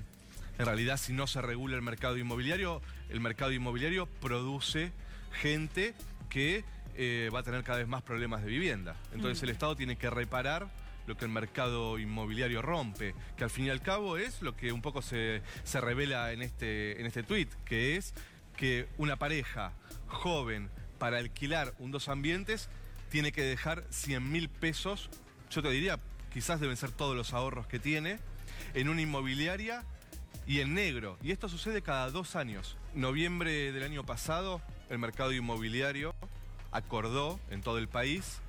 en realidad, si no se regula el mercado inmobiliario, el mercado inmobiliario produce gente que eh, va a tener cada vez más problemas de vivienda. Entonces mm. el Estado tiene que reparar lo que el mercado inmobiliario rompe, que al fin y al cabo es lo que un poco se, revela en este, en este tweet, que es que una pareja joven para alquilar un dos ambientes tiene que dejar 100 mil pesos, yo te diría, quizás deben ser todos los ahorros que tiene, en una inmobiliaria y en negro. Y esto sucede cada dos años. Noviembre del año pasado, el mercado inmobiliario acordó en todo el país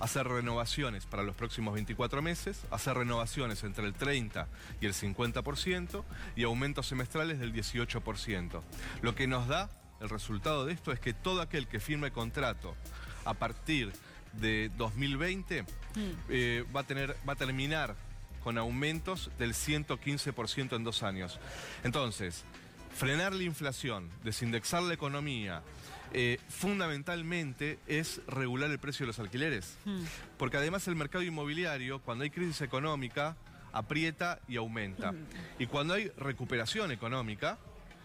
hacer renovaciones para los próximos 24 meses, hacer renovaciones entre el 30 y el 50% y aumentos semestrales del 18%. Lo que nos da el resultado de esto es que todo aquel que firme contrato a partir de 2020 mm. eh, va, a tener, va a terminar con aumentos del 115% en dos años. Entonces, frenar la inflación, desindexar la economía, eh, fundamentalmente es regular el precio de los alquileres. Hmm. Porque además el mercado inmobiliario, cuando hay crisis económica, aprieta y aumenta. Hmm. Y cuando hay recuperación económica,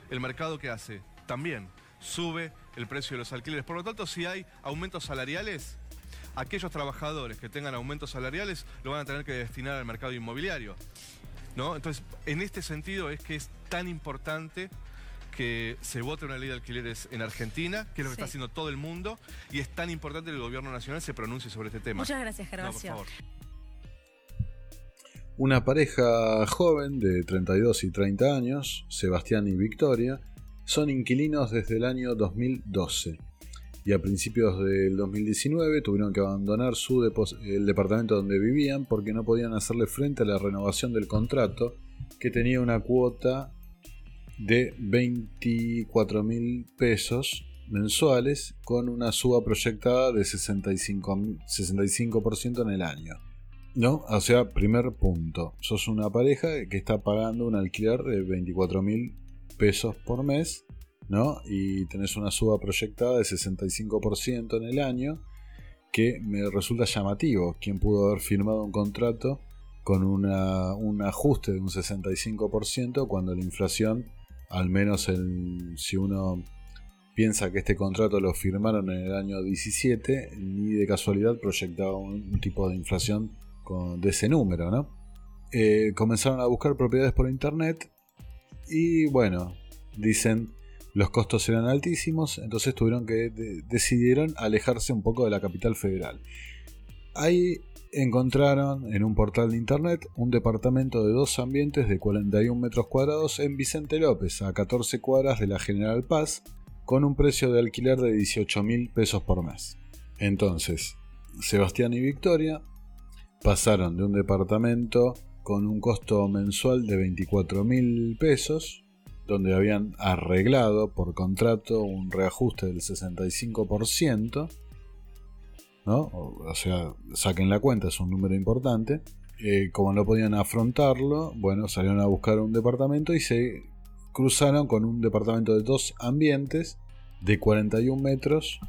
el mercado que hace también sube el precio de los alquileres. Por lo tanto, si hay aumentos salariales, aquellos trabajadores que tengan aumentos salariales lo van a tener que destinar al mercado inmobiliario. ¿no? Entonces, en este sentido es que es tan importante que se vote una ley de alquileres en Argentina, que es lo que está haciendo todo el mundo, y es tan importante que el gobierno nacional se pronuncie sobre este tema. Muchas gracias, Gervasio. una pareja joven de 32 y 30 años, Sebastián y Victoria, son inquilinos desde el año 2012 y a principios del 2019 tuvieron que abandonar su el departamento donde vivían porque no podían hacerle frente a la renovación del contrato que tenía una cuota de 24 mil pesos mensuales con una suba proyectada de 65%, 65 en el año. ¿No? O sea, primer punto. Sos una pareja que está pagando un alquiler de 24 mil pesos por mes ¿no? Y tenés una suba proyectada de 65% en el año, que me resulta llamativo. ¿Quién pudo haber firmado un contrato con un ajuste de un 65% cuando la inflación, al menos si uno piensa que este contrato lo firmaron en el año 17, ni de casualidad proyectaba un, tipo de inflación de ese número, ¿no? Eh, comenzaron a buscar propiedades por internet y bueno, dicen los costos eran altísimos, entonces tuvieron que decidieron alejarse un poco de la capital federal. Ahí encontraron en un portal de internet un departamento de dos ambientes de 41 metros cuadrados en Vicente López, a 14 cuadras de la General Paz, con un precio de alquiler de 18 mil pesos por mes. Entonces, Sebastián y Victoria pasaron de un departamento con un costo mensual de 24 mil pesos donde habían arreglado por contrato un reajuste del 65%, ¿no? O sea, saquen la cuenta, es un número importante. Eh, como no podían afrontarlo, bueno, salieron a buscar un departamento y se cruzaron con un departamento de dos ambientes de 41 metros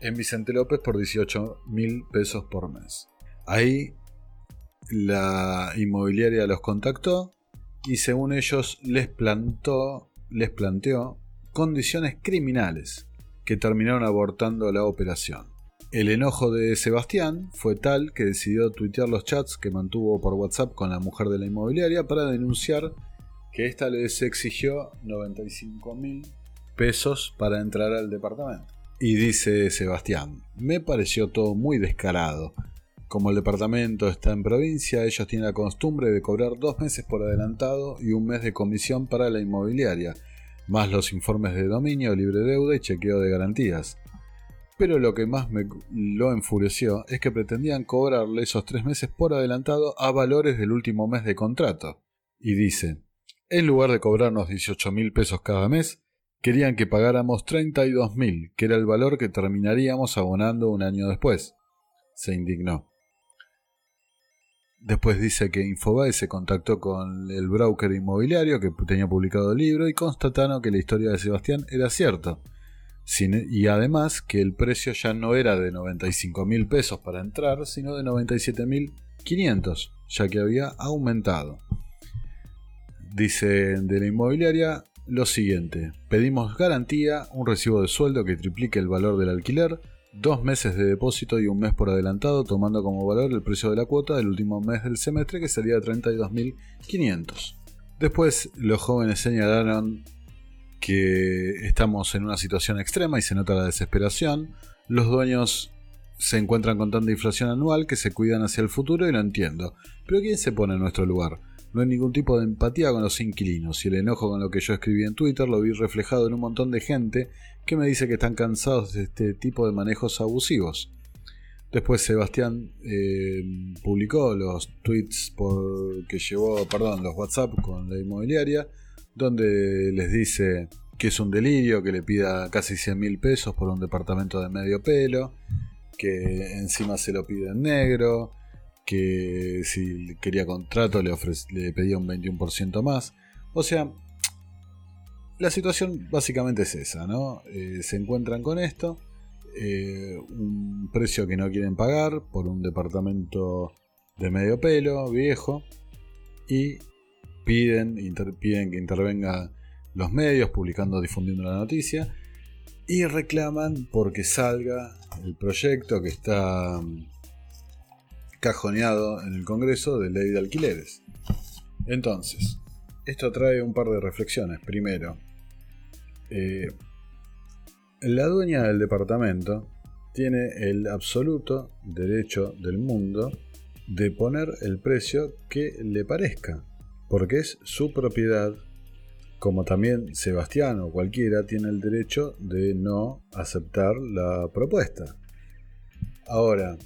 en Vicente López por 18 mil pesos por mes. Ahí la inmobiliaria los contactó y según ellos les plantó, les planteó condiciones criminales que terminaron abortando la operación. El enojo de Sebastián fue tal que decidió tuitear los chats que mantuvo por WhatsApp con la mujer de la inmobiliaria para denunciar que ésta les exigió 95 mil pesos para entrar al departamento. Y dice Sebastián, me pareció todo muy descarado como el departamento está en provincia, ellos tienen la costumbre de cobrar dos meses por adelantado y un mes de comisión para la inmobiliaria, más los informes de dominio, libre deuda y chequeo de garantías. Pero lo que más me lo enfureció es que pretendían cobrarle esos tres meses por adelantado a valores del último mes de contrato. Y dice, en lugar de cobrarnos 18 mil pesos cada mes, querían que pagáramos 32 mil, que era el valor que terminaríamos abonando un año después. Se indignó. Después dice que Infobae se contactó con el broker inmobiliario que tenía publicado el libro y constataron que la historia de Sebastián era cierta. Y además que el precio ya no era de 95 mil pesos para entrar, sino de 97 mil 500, ya que había aumentado. Dice de la inmobiliaria lo siguiente, pedimos garantía, un recibo de sueldo que triplique el valor del alquiler, dos meses de depósito y un mes por adelantado, tomando como valor el precio de la cuota del último mes del semestre, que sería 32.500. Después, los jóvenes señalaron que estamos en una situación extrema y se nota la desesperación. Los dueños se encuentran con tanta inflación anual que se cuidan hacia el futuro y lo entiendo. Pero ¿quién se pone en nuestro lugar? No hay ningún tipo de empatía con los inquilinos y el enojo con lo que yo escribí en Twitter lo vi reflejado en un montón de gente que me dice que están cansados de este tipo de manejos abusivos. Después Sebastián eh, publicó los tweets que llevó, perdón, los WhatsApp con la inmobiliaria, donde les dice que es un delirio, que le pida casi 100 mil pesos por un departamento de medio pelo, que encima se lo pide en negro, que si quería contrato le, le pedía un 21% más. O sea, la situación básicamente es esa, ¿no? Eh, se encuentran con esto, eh, un precio que no quieren pagar por un departamento de medio pelo, viejo, y piden, piden que intervengan los medios publicando, difundiendo la noticia, y reclaman porque salga el proyecto que está mm, cajoneado en el Congreso de ley de alquileres. Entonces, esto trae un par de reflexiones. Primero, eh, la dueña del departamento tiene el absoluto derecho del mundo de poner el precio que le parezca, porque es su propiedad, como también Sebastián o cualquiera tiene el derecho de no aceptar la propuesta. Ahora,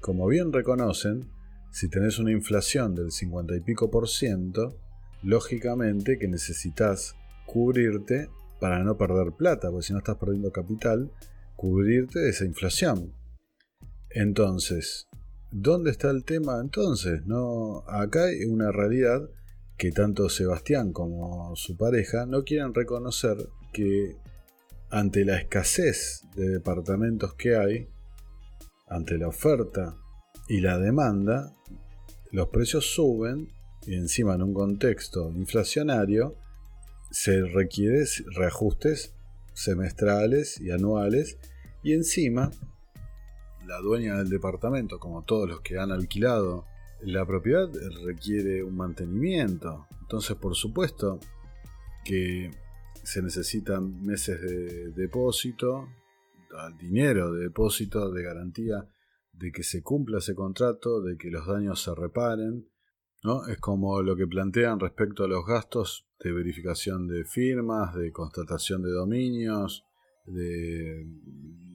como bien reconocen, si tenés una inflación del 50 y pico por ciento, lógicamente que necesitas cubrirte para no perder plata, porque si no estás perdiendo capital, cubrirte de esa inflación. Entonces, ¿dónde está el tema entonces? No, acá hay una realidad que tanto Sebastián como su pareja no quieren reconocer que ante la escasez de departamentos que hay, ante la oferta y la demanda, los precios suben y encima en un contexto inflacionario se requiere reajustes semestrales y anuales y encima la dueña del departamento, como todos los que han alquilado la propiedad, requiere un mantenimiento. Entonces, por supuesto que se necesitan meses de depósito, dinero de depósito, de garantía de que se cumpla ese contrato, de que los daños se reparen. ¿no? Es como lo que plantean respecto a los gastos de verificación de firmas, de constatación de dominios, de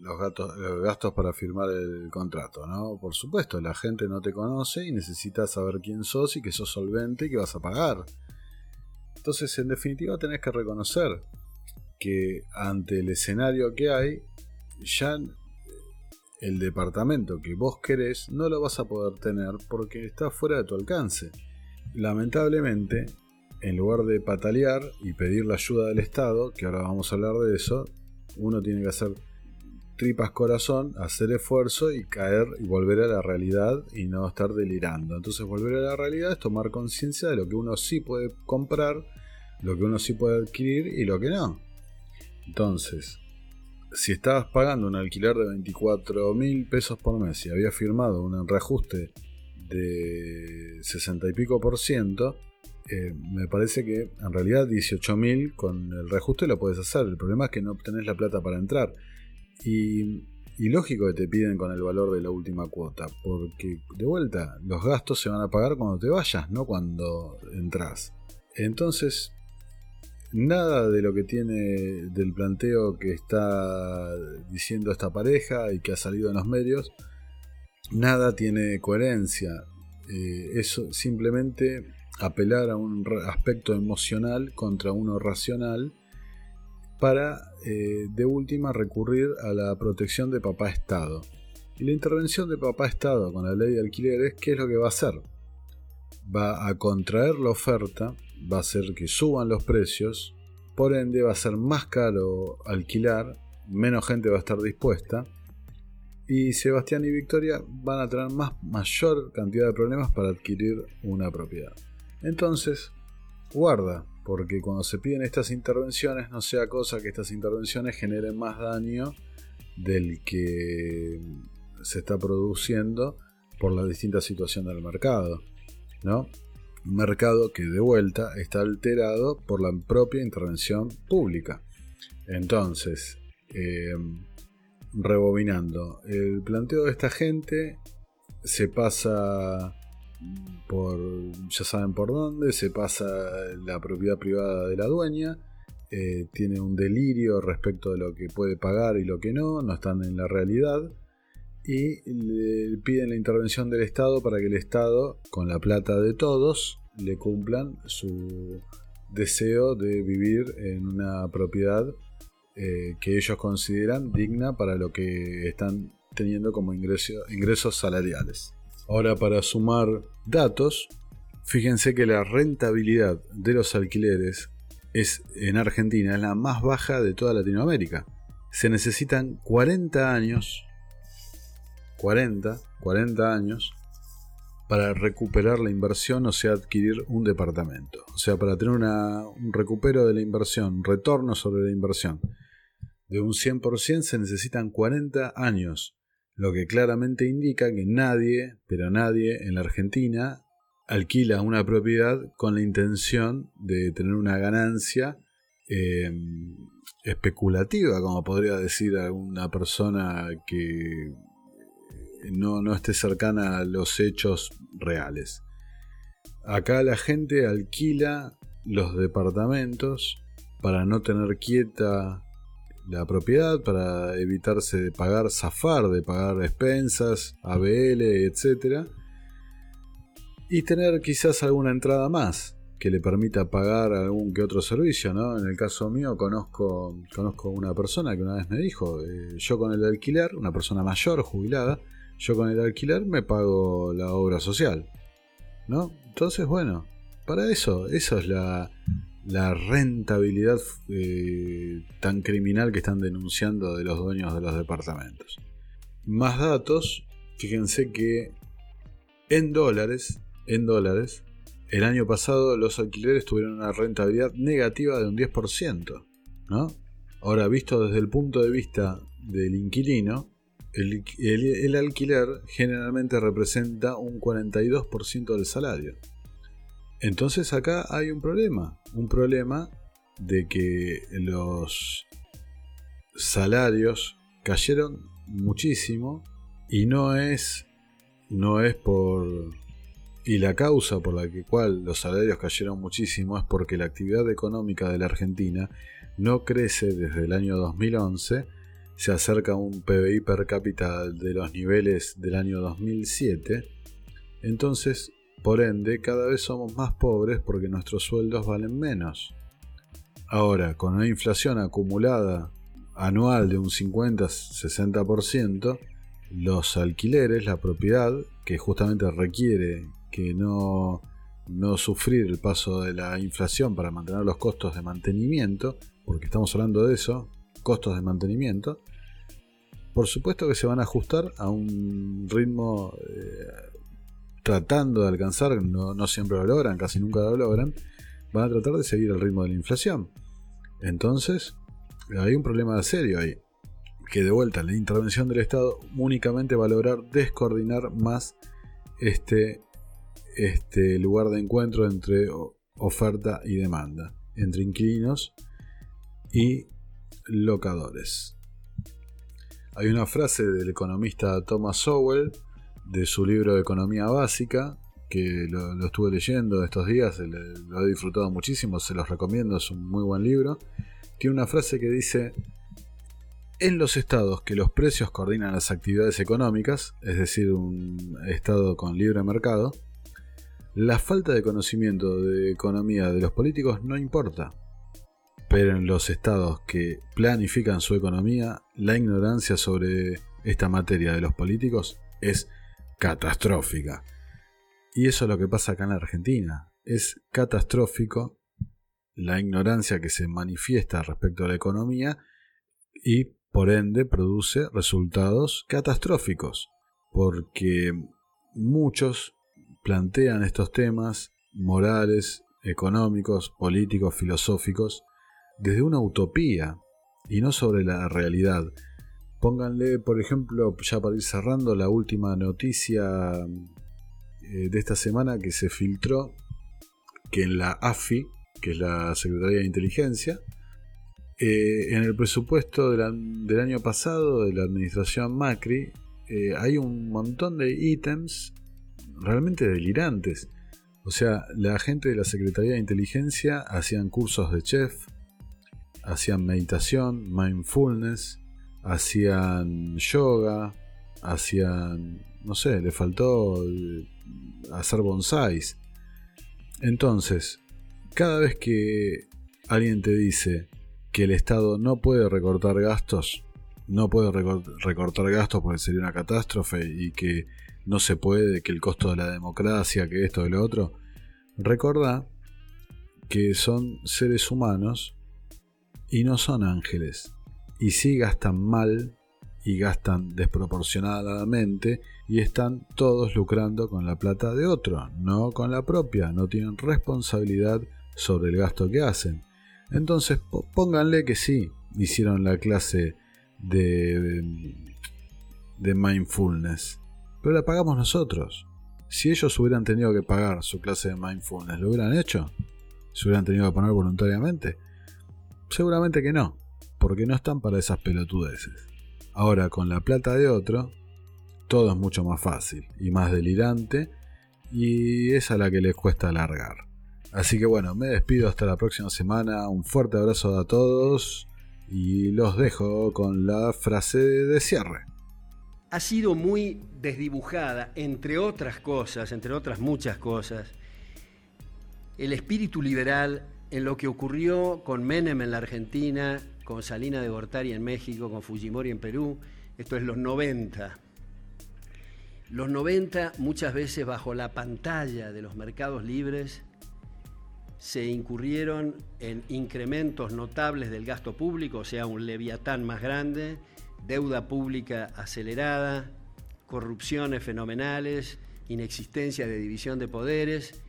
los, gastos para firmar el contrato, ¿no? Por supuesto, la gente no te conoce y necesita saber quién sos y que sos solvente y que vas a pagar. Entonces, en definitiva, tenés que reconocer que ante el escenario que hay, ya el departamento que vos querés no lo vas a poder tener porque está fuera de tu alcance. Lamentablemente, en lugar de patalear y pedir la ayuda del Estado, que ahora vamos a hablar de eso, uno tiene que hacer tripas corazón, hacer esfuerzo y caer y volver a la realidad y no estar delirando. Entonces volver a la realidad es tomar conciencia de lo que uno sí puede comprar, lo que uno sí puede adquirir y lo que no. Entonces, si estabas pagando un alquiler de 24 mil pesos por mes y había firmado un reajuste de 60 y pico por ciento, eh, me parece que en realidad 18.000 con el reajuste lo puedes hacer. El problema es que no obtenés la plata para entrar. Y lógico que te piden con el valor de la última cuota, porque de vuelta los gastos se van a pagar cuando te vayas, no cuando entras. Entonces, nada de lo que tiene del planteo que está diciendo esta pareja y que ha salido en los medios, nada tiene coherencia. Eh, es simplemente apelar a un aspecto emocional contra uno racional para eh, de última recurrir a la protección de papá Estado. Y la intervención de papá Estado con la ley de alquileres, ¿qué es lo que va a hacer? Va a contraer la oferta, va a hacer que suban los precios, por ende va a ser más caro alquilar, menos gente va a estar dispuesta, y Sebastián y Victoria van a tener más, mayor cantidad de problemas para adquirir una propiedad. Entonces, guarda, porque cuando se piden estas intervenciones no sea cosa que estas intervenciones generen más daño del que se está produciendo por la distinta situación del mercado, ¿no? Un mercado que de vuelta está alterado por la propia intervención pública. Entonces, eh, rebobinando, el planteo de esta gente se pasa por, ya saben por dónde, se pasa la propiedad privada de la dueña, eh, tiene un delirio respecto de lo que puede pagar y lo que no, no están en la realidad, y le piden la intervención del Estado para que el Estado, con la plata de todos, le cumplan su deseo de vivir en una propiedad eh, que ellos consideran digna para lo que están teniendo como ingresos salariales. Ahora para sumar datos, fíjense que la rentabilidad de los alquileres es en Argentina es la más baja de toda Latinoamérica. Se necesitan 40 años 40, 40 años para recuperar la inversión, o sea, adquirir un departamento. O sea, para tener un recupero de la inversión, retorno sobre la inversión de un 100% se necesitan 40 años lo que claramente indica que nadie, pero nadie en la Argentina, alquila una propiedad con la intención de tener una ganancia em, especulativa, como podría decir alguna persona que no, no esté cercana a los hechos reales. Acá la gente alquila los departamentos para no tener quieta la propiedad para evitarse de pagar zafar, de pagar expensas, ABL, etc. Y tener quizás alguna entrada más que le permita pagar algún que otro servicio, ¿no? En el caso mío conozco, conozco una persona que una vez me dijo, eh, yo con el alquiler, una persona mayor, jubilada, yo con el alquiler me pago la obra social, ¿no? Entonces, bueno, para eso, eso es la, la rentabilidad eh, tan criminal que están denunciando de los dueños de los departamentos. Más datos, fíjense que en dólares, en dólares, el año pasado los alquileres tuvieron una rentabilidad negativa de un 10%, ¿no? Ahora, visto desde el punto de vista del inquilino, el, el alquiler generalmente representa un 42% del salario. Entonces acá hay un problema, un problema de que los salarios cayeron muchísimo y no es no es por y la causa por la que cual los salarios cayeron muchísimo es porque la actividad económica de la Argentina no crece desde el año 2011, se acerca a un PBI per cápita de los niveles del año 2007. Entonces, por ende, cada vez somos más pobres porque nuestros sueldos valen menos. Ahora, con una inflación acumulada anual de un 50-60%, los alquileres, la propiedad, que justamente requiere que no, no sufrir el paso de la inflación para mantener los costos de mantenimiento, porque estamos hablando de eso, costos de mantenimiento, por supuesto que se van a ajustar a un ritmo eh, tratando de alcanzar, no, siempre lo logran, casi nunca lo logran, van a tratar de seguir el ritmo de la inflación. Entonces, hay un problema serio ahí. Que de vuelta, la intervención del Estado únicamente va a lograr descoordinar más este, este lugar de encuentro entre oferta y demanda, entre inquilinos y locadores. Hay una frase del economista Thomas Sowell de su libro Economía Básica, que lo, estuve leyendo estos días, lo he disfrutado muchísimo, se los recomiendo, es un muy buen libro. Tiene una frase que dice, en los estados que los precios coordinan las actividades económicas, es decir, un estado con libre mercado, la falta de conocimiento de economía de los políticos no importa. Pero en los estados que planifican su economía, la ignorancia sobre esta materia de los políticos es catastrófica. Y eso es lo que pasa acá en Argentina. Es catastrófico la ignorancia que se manifiesta respecto a la economía y por ende produce resultados catastróficos. Porque muchos plantean estos temas morales, económicos, políticos, filosóficos, desde una utopía y no sobre la realidad. Pónganle, por ejemplo, ya para ir cerrando, la última noticia eh, de esta semana que se filtró que en la AFI, que es la Secretaría de Inteligencia, eh, en el presupuesto del año pasado de la administración Macri eh, hay un montón de ítems realmente delirantes. O sea, la gente de la Secretaría de Inteligencia hacían cursos de chef, hacían meditación, mindfulness, hacían yoga, hacían, no sé, le faltó eh, hacer bonsáis. Entonces, cada vez que alguien te dice que el Estado no puede recortar gastos, no puede recortar gastos porque sería una catástrofe y que no se puede, que el costo de la democracia, que esto y lo otro, recuerda que son seres humanos y no son ángeles. Y sí gastan mal y gastan desproporcionadamente y están todos lucrando con la plata de otro, no con la propia, no tienen responsabilidad sobre el gasto que hacen. Entonces pónganle que sí, hicieron la clase de, de mindfulness, pero la pagamos nosotros. Si ellos hubieran tenido que pagar su clase de mindfulness, ¿lo hubieran hecho? ¿Se hubieran tenido que poner voluntariamente? Seguramente que no, porque no están para esas pelotudeces. Ahora, con la plata de otro, todo es mucho más fácil y más delirante y es a la que les cuesta alargar. Así que bueno, me despido hasta la próxima semana, un fuerte abrazo a todos y los dejo con la frase de cierre. Ha sido muy desdibujada, entre otras cosas, entre otras muchas cosas, el espíritu liberal en lo que ocurrió con Menem en la Argentina, con Salina de Gortari en México, con Fujimori en Perú, esto es los 90. Los 90 muchas veces bajo la pantalla de los mercados libres se incurrieron en incrementos notables del gasto público, o sea, un leviatán más grande, deuda pública acelerada, corrupciones fenomenales, inexistencia de división de poderes.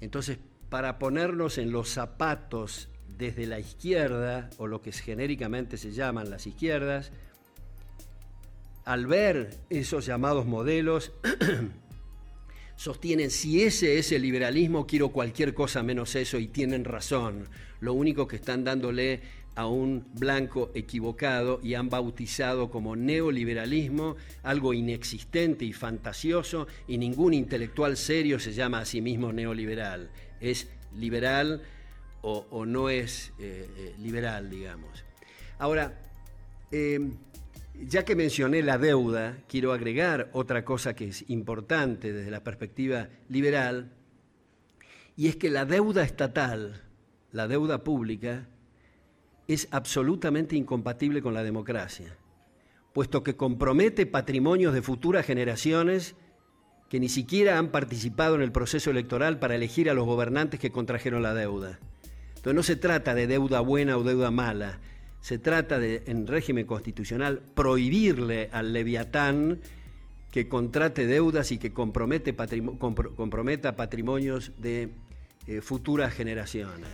Entonces, para ponernos en los zapatos desde la izquierda, o lo que genéricamente se llaman las izquierdas, al ver esos llamados modelos, sostienen, si ese es el liberalismo, quiero cualquier cosa menos eso, y tienen razón. Lo único que están dándole a un blanco equivocado y han bautizado como neoliberalismo algo inexistente y fantasioso, y ningún intelectual serio se llama a sí mismo neoliberal. Es liberal o, no es eh, eh, liberal, digamos. Ahora, eh, ya que mencioné la deuda, quiero agregar otra cosa que es importante desde la perspectiva liberal, y es que la deuda estatal, la deuda pública, es absolutamente incompatible con la democracia, puesto que compromete patrimonios de futuras generaciones que ni siquiera han participado en el proceso electoral para elegir a los gobernantes que contrajeron la deuda. Entonces no se trata de deuda buena o deuda mala, se trata de, en régimen constitucional, prohibirle al leviatán que contrate deudas y que comprometa patrimonios de eh, futuras generaciones.